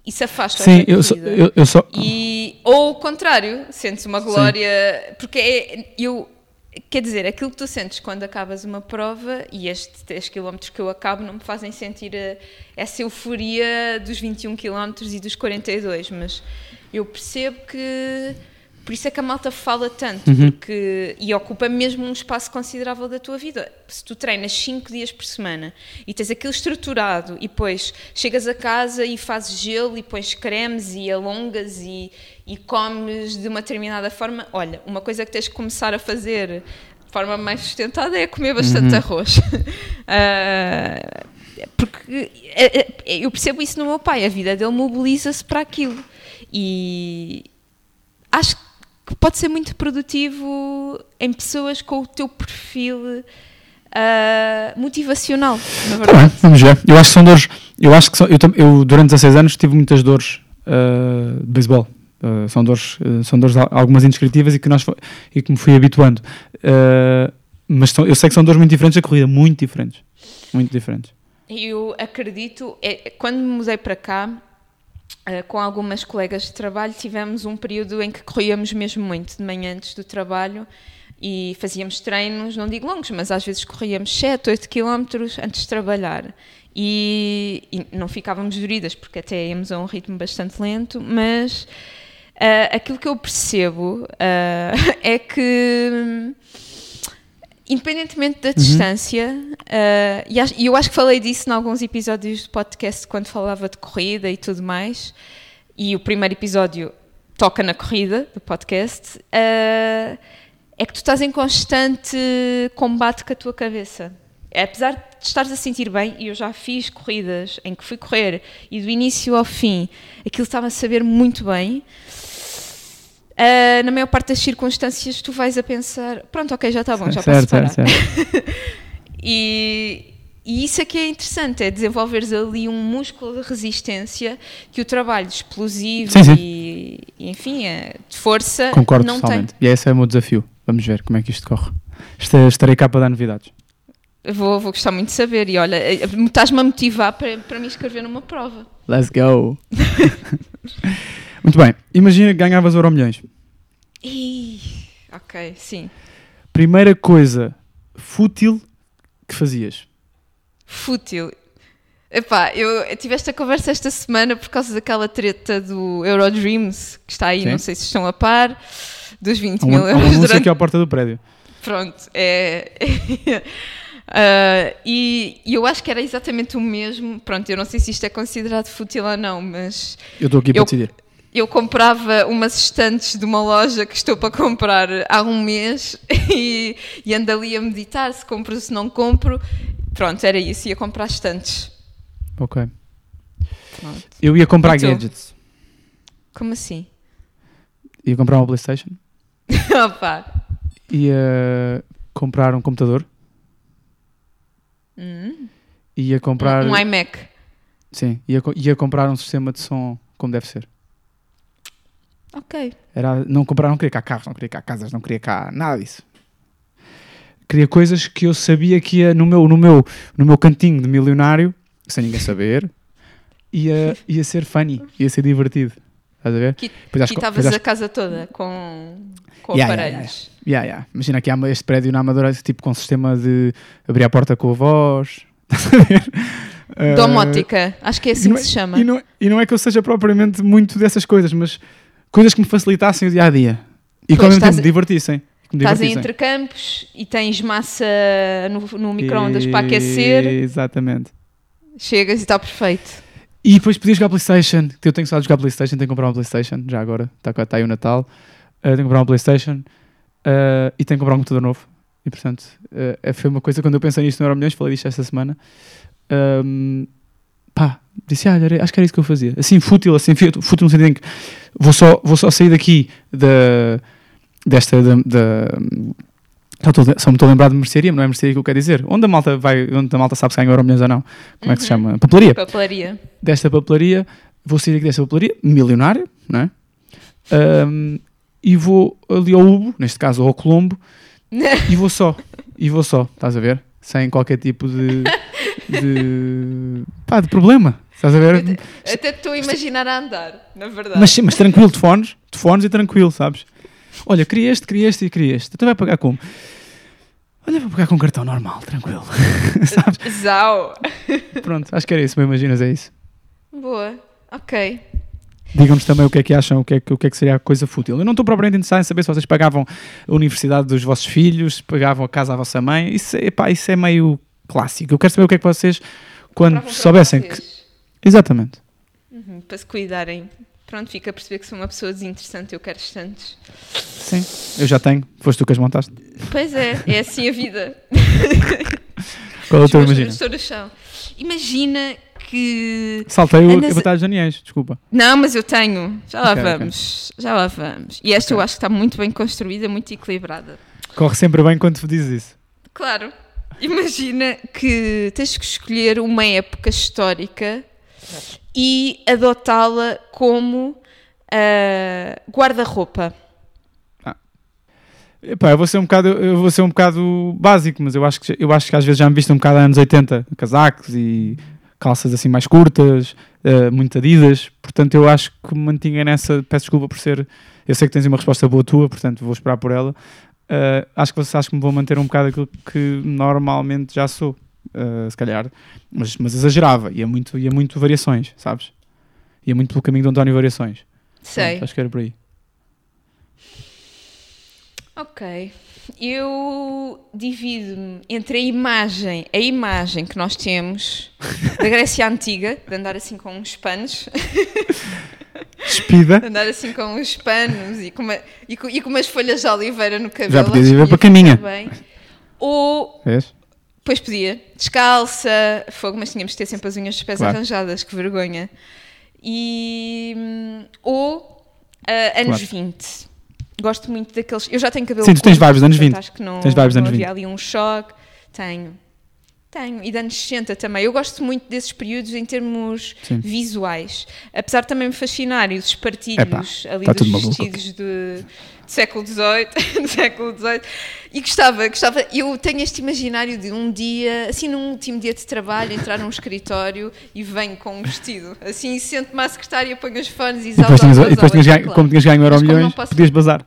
isso afasta Sim, eu, só, eu, eu só. E, ou o contrário, sentes uma glória. Sim. Porque é, eu quer dizer, aquilo que tu sentes quando acabas uma prova e estes 10 km que eu acabo não me fazem sentir a- essa euforia dos 21 km e dos 42, mas eu percebo que por isso é que a malta fala tanto, porque e ocupa mesmo um espaço considerável da tua vida. Se tu treinas 5 dias por semana e tens aquilo estruturado e depois chegas a casa e fazes gelo e pões cremes e alongas e, e comes de uma determinada forma, olha, uma coisa que tens que começar a fazer de forma mais sustentada é comer bastante arroz. Ah, porque é, é, eu percebo isso no meu pai, a vida dele mobiliza-se para aquilo. E acho que pode ser muito produtivo em pessoas com o teu perfil ah, motivacional, na Tá verdade. bem, vamos ver. Eu acho que são dores. Eu acho que são, eu, eu durante 16 anos tive muitas dores ah, de beisebol. Ah, são dores, ah, são dores al- algumas indescritíveis e que nós e que me fui habituando. Ah, mas são- eu sei que são dores muito diferentes da corrida, muito diferentes, muito diferentes. Eu acredito, é, quando me mudei para cá, com algumas colegas de trabalho, tivemos um período em que corríamos mesmo muito de manhã antes do trabalho e fazíamos treinos, não digo longos, mas às vezes corríamos 7, 8 quilómetros antes de trabalhar. E, e não ficávamos doridas, porque até íamos a um ritmo bastante lento, mas ah, aquilo que eu percebo ah, é que hum, independentemente da distância, ah, e, acho- e eu acho que falei disso em alguns episódios do podcast quando falava de corrida e tudo mais, e o primeiro episódio toca na corrida do podcast, é que tu estás em constante combate com a tua cabeça. Apesar de estares a sentir bem, e eu já fiz corridas em que fui correr e do início ao fim aquilo estava a saber muito bem, ah, na maior parte das circunstâncias tu vais a pensar, pronto, ok, já está bom, já posso certo, parar. certo, certo. E, e isso é que é interessante, é desenvolveres ali um músculo de resistência que o trabalho explosivo Sim, sim. E, enfim, é, de força Concordo não totalmente. E esse é o meu desafio. Vamos ver como é que isto corre. Estarei cá para dar novidades. tem. Vou, vou gostar muito de saber. E olha, eh, estás-me a motivar para, para me inscrever numa prova. Let's go! muito bem. Imagina que ganhavas Euro Milhões. Ih, ok, sim. Primeira coisa fútil que fazias. Fútil. Epá, eu tive esta conversa esta semana por causa daquela treta do Eurodreams, que está aí, Sim. não sei se estão a par, dos 20 Há um, mil um euros anúncio durante aqui à porta do prédio. Pronto, é. Ah, e, e eu acho que era exatamente o mesmo. Pronto, eu não sei se isto é considerado fútil ou não, mas Eu estou aqui para Eu- decidir. Eu comprava umas estantes de uma loja que estou para comprar há um mês e, e ando ali a meditar se compro ou se não compro. Pronto, era isso, ia comprar estantes. Ok. Pronto. Eu ia comprar E tu? gadgets. Como assim? Ia comprar uma Playstation. Opa! Ia comprar um computador. Hum, Ia comprar... um iMac. Sim. Ia, ia comprar um sistema de som como deve ser. Ok. Era, não comprar, não queria cá carros, não queria cá casas, não queria cá nada disso. Queria coisas que eu sabia que ia no meu, no meu, no meu cantinho de milionário, sem ninguém saber, ia, ia ser funny, ia ser divertido. Estás a ver? Depois às- a casa toda com, com Yeah, yeah, aparelhos. Yeah, yeah. Imagina que há este prédio na Amadora, tipo com sistema de abrir a porta com a voz. Estás a ver? Domótica, acho que é assim que é- se chama. E não, e não é que eu seja propriamente muito dessas coisas, mas coisas que me facilitassem o dia a dia. E que ao mesmo estás tempo a- divertissem. me Estás em divertissem. intercampos e tens massa no, no micro-ondas para aquecer, Exatamente. chegas e está perfeito. E depois podias jogar Playstation. que Eu tenho só de jogar Playstation, tenho que comprar uma Playstation, já agora. Está está aí o Natal. Uh, tenho que comprar uma Playstation uh, e tenho que comprar um computador novo. E portanto, uh, foi uma coisa, quando eu pensei nisto no Euro Milhões, falei disto esta semana. Um, pá, disse, ah, era- acho que era isso que eu fazia. Assim, fútil, assim, fútil no sentido em que vou só, vou só sair daqui da, desta, da, da só, estou- só me estou a lembrar de mercearia, mas não é mercearia que eu quero dizer. Onde a malta vai, onde a malta sabe se ganha Euro Milhões ou não. Como é que se Uhum. chama? Papelaria Papelaria. desta papelaria, vou sair aqui desta papelaria, milionário, não é? Ahm, e vou ali ao Ubo, neste caso ao Colombo, e vou só, e vou só, estás a ver? Sem qualquer tipo de, de, pá, de problema, estás a ver? Até te estou a imaginar a andar, na verdade. Mas, sim, mas tranquilo, de fones, de fones e tranquilo, sabes? Olha, queria este, queria este e queria este, então vai pagar como? Olha, vou pegar com um cartão normal, tranquilo. Sabes? Zau. Pronto, acho que era isso, me imaginas, é isso. Boa. Ok. Digam-nos também o que é que acham, o que é que, o que, é que seria a coisa fútil. Eu não estou propriamente interessado em saber se vocês pagavam a universidade dos vossos filhos, se pagavam a casa à vossa mãe. Isso, é- epá, isso é meio clássico. Eu quero saber o que é que vocês, quando soubessem que. vocês. Exatamente. Uhum, para se cuidarem. Pronto, fica a perceber que sou uma pessoa desinteressante, eu quero estantes. Sim, eu já tenho. Foste tu que as montaste. Pois é, é assim a vida. Qual é o teu imagina? chão. Imagina que. Saltei o, Andas a Batalha dos Daniels, desculpa. Não, mas eu tenho. Já lá Ok, ok. vamos. Já lá vamos. E esta eu Ok. acho que está muito bem construída, muito equilibrada. Corre sempre bem quando dizes isso. Claro. Imagina que tens que escolher uma época histórica e adotá-la como ah, guarda-roupa. Epá, eu vou ser um bocado, eu vou ser um bocado básico, mas eu acho que eu acho que às vezes já me visto um bocado anos 80, casacos e calças assim mais curtas, eh, muito adidas, portanto eu acho que mantinha nessa, peço desculpa por ser, eu sei que tens uma resposta boa tua, portanto vou esperar por ela. Eh, acho que vocês acho que me vou manter um bocado aquilo que normalmente já sou, eh, se calhar, mas, mas exagerava, ia muito, ia muito variações, sabes? Ia muito pelo caminho do António Variações. Sei. Acho que era por aí. Ok. Eu divido-me entre a imagem, a imagem que nós temos da Grécia Antiga, de andar assim com uns panos, Despida. de andar assim com uns panos e com, uma- e com- e com umas folhas de oliveira no cabelo. Já podias ir para caminha. bem. Ou, Vês? pois podia, descalça, fogo, mas tínhamos de ter sempre as unhas dos pés Claro. arranjadas, que vergonha. E, hum, ou ah, anos Claro. 20. Gosto muito daqueles. Eu já tenho cabelo Sim, tu tens de anos portanto 20. Acho que não, Tens vibes de não anos havia ali um choque. Tenho. Tenho. E de anos 60 também. Eu gosto muito desses períodos em termos Sim. visuais. Apesar de também me fascinar e os partilhos ali tá dos vestidos de, de século XVIII, século XVIII. E gostava, gostava. Eu tenho este imaginário de um dia, assim num último dia de trabalho, entrar num escritório e venho com um vestido. Assim, sento-me à secretária, ponho os fones e E depois exalto tinhas, e depois tinhas ganho, como tinhas ganho euro milhões, posso- podias bazar.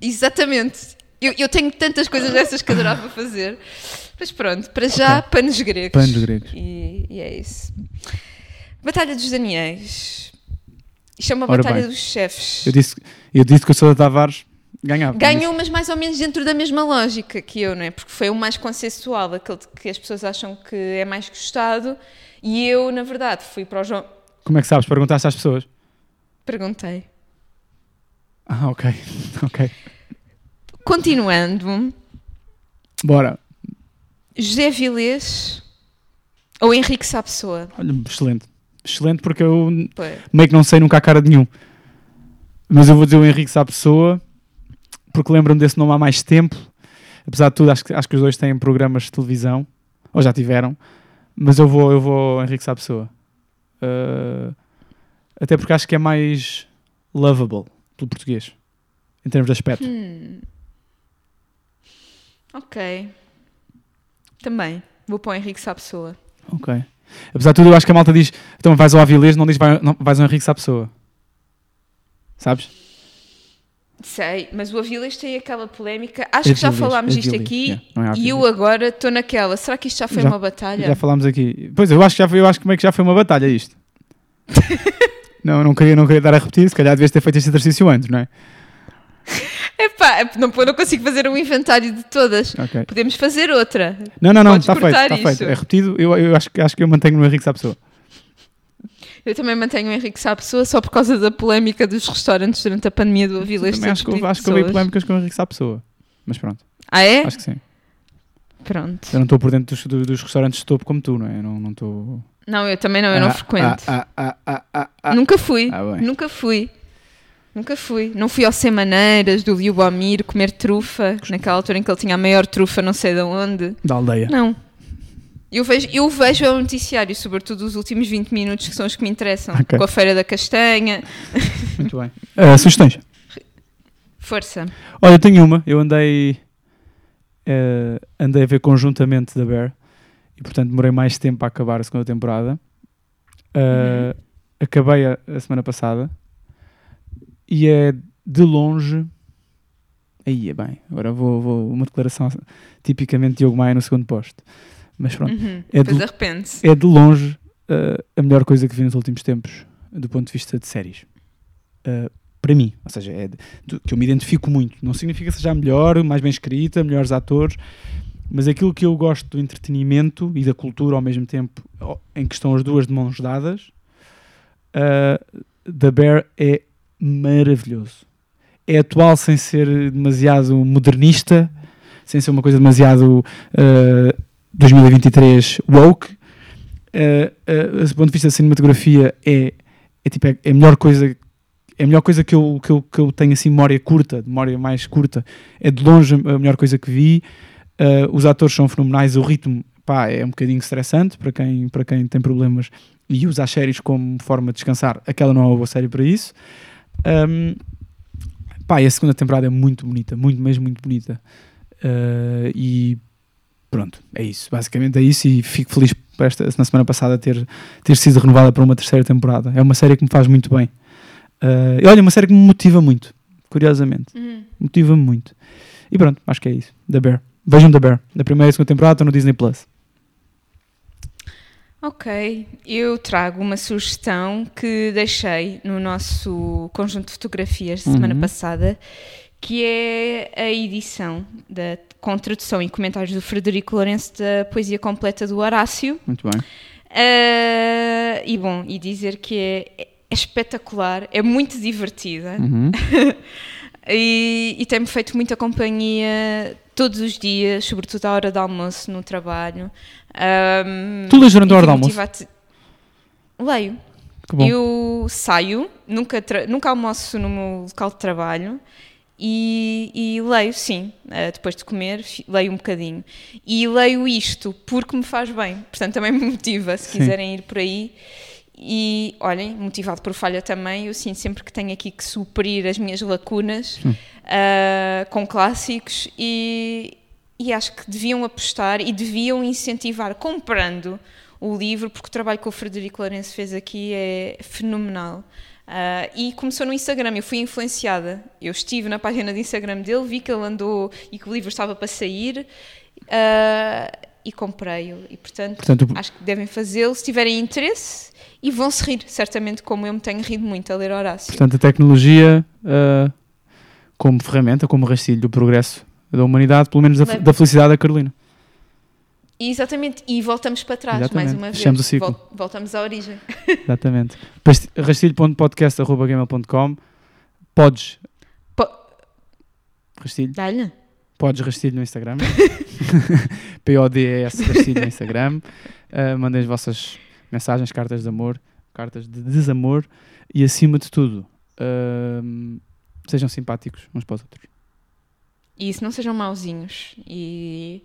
Exatamente. Eu, eu tenho tantas coisas dessas que adorava fazer. Mas pronto, para já, Ok. panos gregos. Panos gregos. E, e é isso. Batalha dos Daniels. Isto é uma Ora batalha bem. dos chefes. Eu disse, eu disse que o Sousa Tavares ganhava. Ganhou, mas mais ou menos dentro da mesma lógica que eu, não é? Porque foi o mais consensual, aquele que as pessoas acham que é mais gostado. E eu, na verdade, fui para o João. Como é que sabes? Perguntaste às pessoas. Perguntei. Ah, ok. ok. Continuando, Bora. José Vilês ou Henrique Sapessoa? Olha, excelente. Excelente porque eu meio que não sei nunca a cara de nenhum. Mas eu vou dizer o Henrique Sá Pessoa porque lembro-me desse nome há mais tempo. Apesar de tudo, acho que, acho que os dois têm programas de televisão. Ou já tiveram. Mas eu vou, eu vou Henrique Sá Pessoa. Uh, até porque acho que é mais lovable pelo português. Em termos de aspecto. Hum. Ok. Também. Vou para o Henrique Sapessoa. Ok. Apesar de tudo, eu acho que a malta diz: então vais ao Avilés, não diz vai, não, vais ao Henrique Sá Pessoa. Sabes? Sei, mas o Avilés tem aquela polémica. Acho que já Avilés, falámos disto Avilés, aqui yeah, é e eu agora estou naquela. Será que isto já foi Já- uma batalha? Já falámos aqui. Pois eu acho que já foi, eu acho que meio que já foi uma batalha isto. não, não queria, não queria dar a repetir, se calhar devias ter feito este exercício antes, não é? Epá, não, não consigo fazer um inventário de todas. Ok. Podemos fazer outra. Não, não, não, Podes está feito, está feito. É repetido, eu, eu acho, que- acho que eu mantenho no Henrique Sá Pessoa. Eu também mantenho o Henrique Sapessoa só por causa da polémica dos restaurantes durante a pandemia do Avilés. Também acho que, houve- acho que houve polémicas com o Henrique Sá Pessoa. Mas pronto, Ah, é? acho que sim. Pronto. Eu não estou por dentro dos, do- dos restaurantes de topo como tu, não é? Eu Não não estou. Não, eu também não, eu não Ah, frequento. Ah, ah, ah, ah, ah. Nunca fui. Nunca fui. Nunca fui. Não fui ao Sem Maneiras do Liubomir comer trufa, naquela altura em que ele tinha a maior trufa, não sei de onde. Da aldeia. Não. Eu vejo, eu vejo o noticiário, sobretudo os últimos 20 minutos, que são os que me interessam. Ok. Com a Feira da Castanha. Muito bem. Ah, sugestões. Força. Olha, eu tenho uma. Eu andei. eh, andei a ver conjuntamente da Bear e, portanto, demorei mais tempo a acabar a segunda temporada. Eh, Acabei a, a semana passada e é de longe Aí é bem. Agora vou, vou uma declaração tipicamente Diogo Maia no segundo posto. Mas pronto, Uhum. É arrepende-se. é de longe uh, a melhor coisa que vi nos últimos tempos do ponto de vista de séries. Uh, para mim, ou seja, é de- do- que eu me identifico muito. Não significa que seja melhor, mais bem escrita, melhores atores, mas aquilo que eu gosto do entretenimento e da cultura ao mesmo tempo, em que estão as duas de mãos dadas, uh, The Bear é maravilhoso. É atual sem ser demasiado modernista, sem ser uma coisa demasiado uh, 2023 woke. Uh, uh, do ponto de vista da cinematografia é, é, tipo, é, é a melhor coisa é a melhor coisa que eu, que, eu, que eu tenho assim memória curta, memória mais curta é de longe a melhor coisa que vi Uh, os atores são fenomenais o ritmo pá, é um bocadinho estressante para quem, para quem tem problemas e usa as séries como forma de descansar aquela não é uma boa série para isso um, pá, e a segunda temporada é muito bonita muito mesmo muito bonita. Uh, e pronto, é isso. Basicamente é isso e fico feliz por esta, na semana passada ter, ter sido renovada para uma terceira temporada. É uma série que me faz muito bem. Uh, e olha, uma série que me motiva muito curiosamente, Uhum. motiva-me muito. E pronto, acho que é isso. The Bear, vejam The Bear da primeira e segunda temporada estão no Disney Plus Ok, eu trago uma sugestão que deixei no nosso conjunto de fotografias de semana Uhum. passada, que é a edição da, com tradução e comentários do Frederico Lourenço da poesia completa do Horácio. muito bem Ah, e bom, e dizer que é, é espetacular, é muito divertida Uhum. e, e tem-me feito muita companhia todos os dias, sobretudo à hora do almoço no trabalho. Ahm, Tu lês durante a hora do almoço? Leio. Eu saio, nunca, nunca almoço no meu local de trabalho e, e leio, sim, eh, depois de comer, leio um bocadinho. E leio isto porque me faz bem, portanto também me motiva, se Sim. quiserem ir por aí. E olhem, motivado por falha também, eu sinto sempre que tenho aqui que suprir as minhas lacunas Hum. ah, com clássicos e, e acho que deviam apostar e deviam incentivar comprando o livro, porque o trabalho que o Frederico Lourenço fez aqui é fenomenal. Ah, e começou no Instagram, eu fui influenciada. Eu estive na página de Instagram dele, vi que ele andou e que o livro estava para sair ah, e comprei-o. E portanto, Portanto, acho que devem fazê-lo se tiverem interesse e vão se rir, certamente, como eu me tenho rido muito a ler Horácio. Portanto, a tecnologia uh, como ferramenta, como rastilho do progresso da humanidade, pelo menos da, da felicidade da Carolina. Exatamente, e voltamos para trás Exatamente, mais uma vez. fechamos o ciclo. Vol- voltamos à origem. Exatamente. Rastilho.podcast.gmail.com Podes. Po- Rastilho. Dá-lhe. Podes rastilho no Instagram. P-O-D-E-S rastilho no Instagram. Uh, mandem as vossas mensagens, cartas de amor, cartas de desamor e, acima de tudo, uh, sejam simpáticos uns para os outros. Isso, não sejam mauzinhos. E,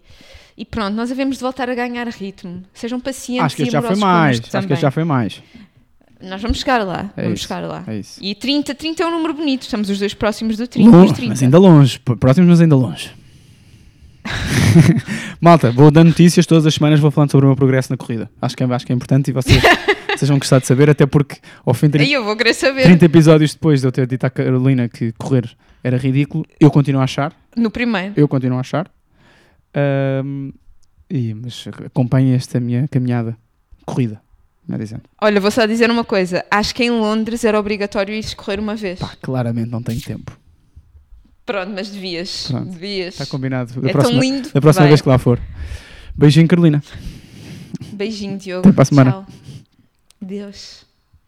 e pronto, nós havemos de voltar a ganhar ritmo. Sejam pacientes Acho que e já foi mais. Acho que também. este já foi mais. Nós vamos chegar lá. É vamos isso. chegar lá. É isso. E 30, 30 é um número bonito. Estamos os dois próximos do 30. Longe, dos 30. mas ainda longe. Próximos, mas ainda longe. Malta, vou dando notícias todas as semanas, vou falando sobre o meu progresso na corrida. Acho que é, acho que é importante e vocês, vocês vão gostar de saber, até porque ao fim de Aí 30, eu vou querer saber. 30 episódios depois de eu ter dito à Carolina que correr era ridículo, eu continuo a achar. No primeiro. Eu continuo a achar. Ahm, e, mas acompanhem esta minha caminhada, corrida, melhor dizendo. Olha, vou só dizer uma coisa. Acho que em Londres era obrigatório ir correr uma vez. Pá, claramente não tenho tempo. Pronto, mas devias. Pronto, devias. Está combinado. É Da próxima, tão lindo. da próxima Vai. vez que lá for. Beijinho, Carolina. Beijinho, Diogo. Até para a semana. Tchau. Deus.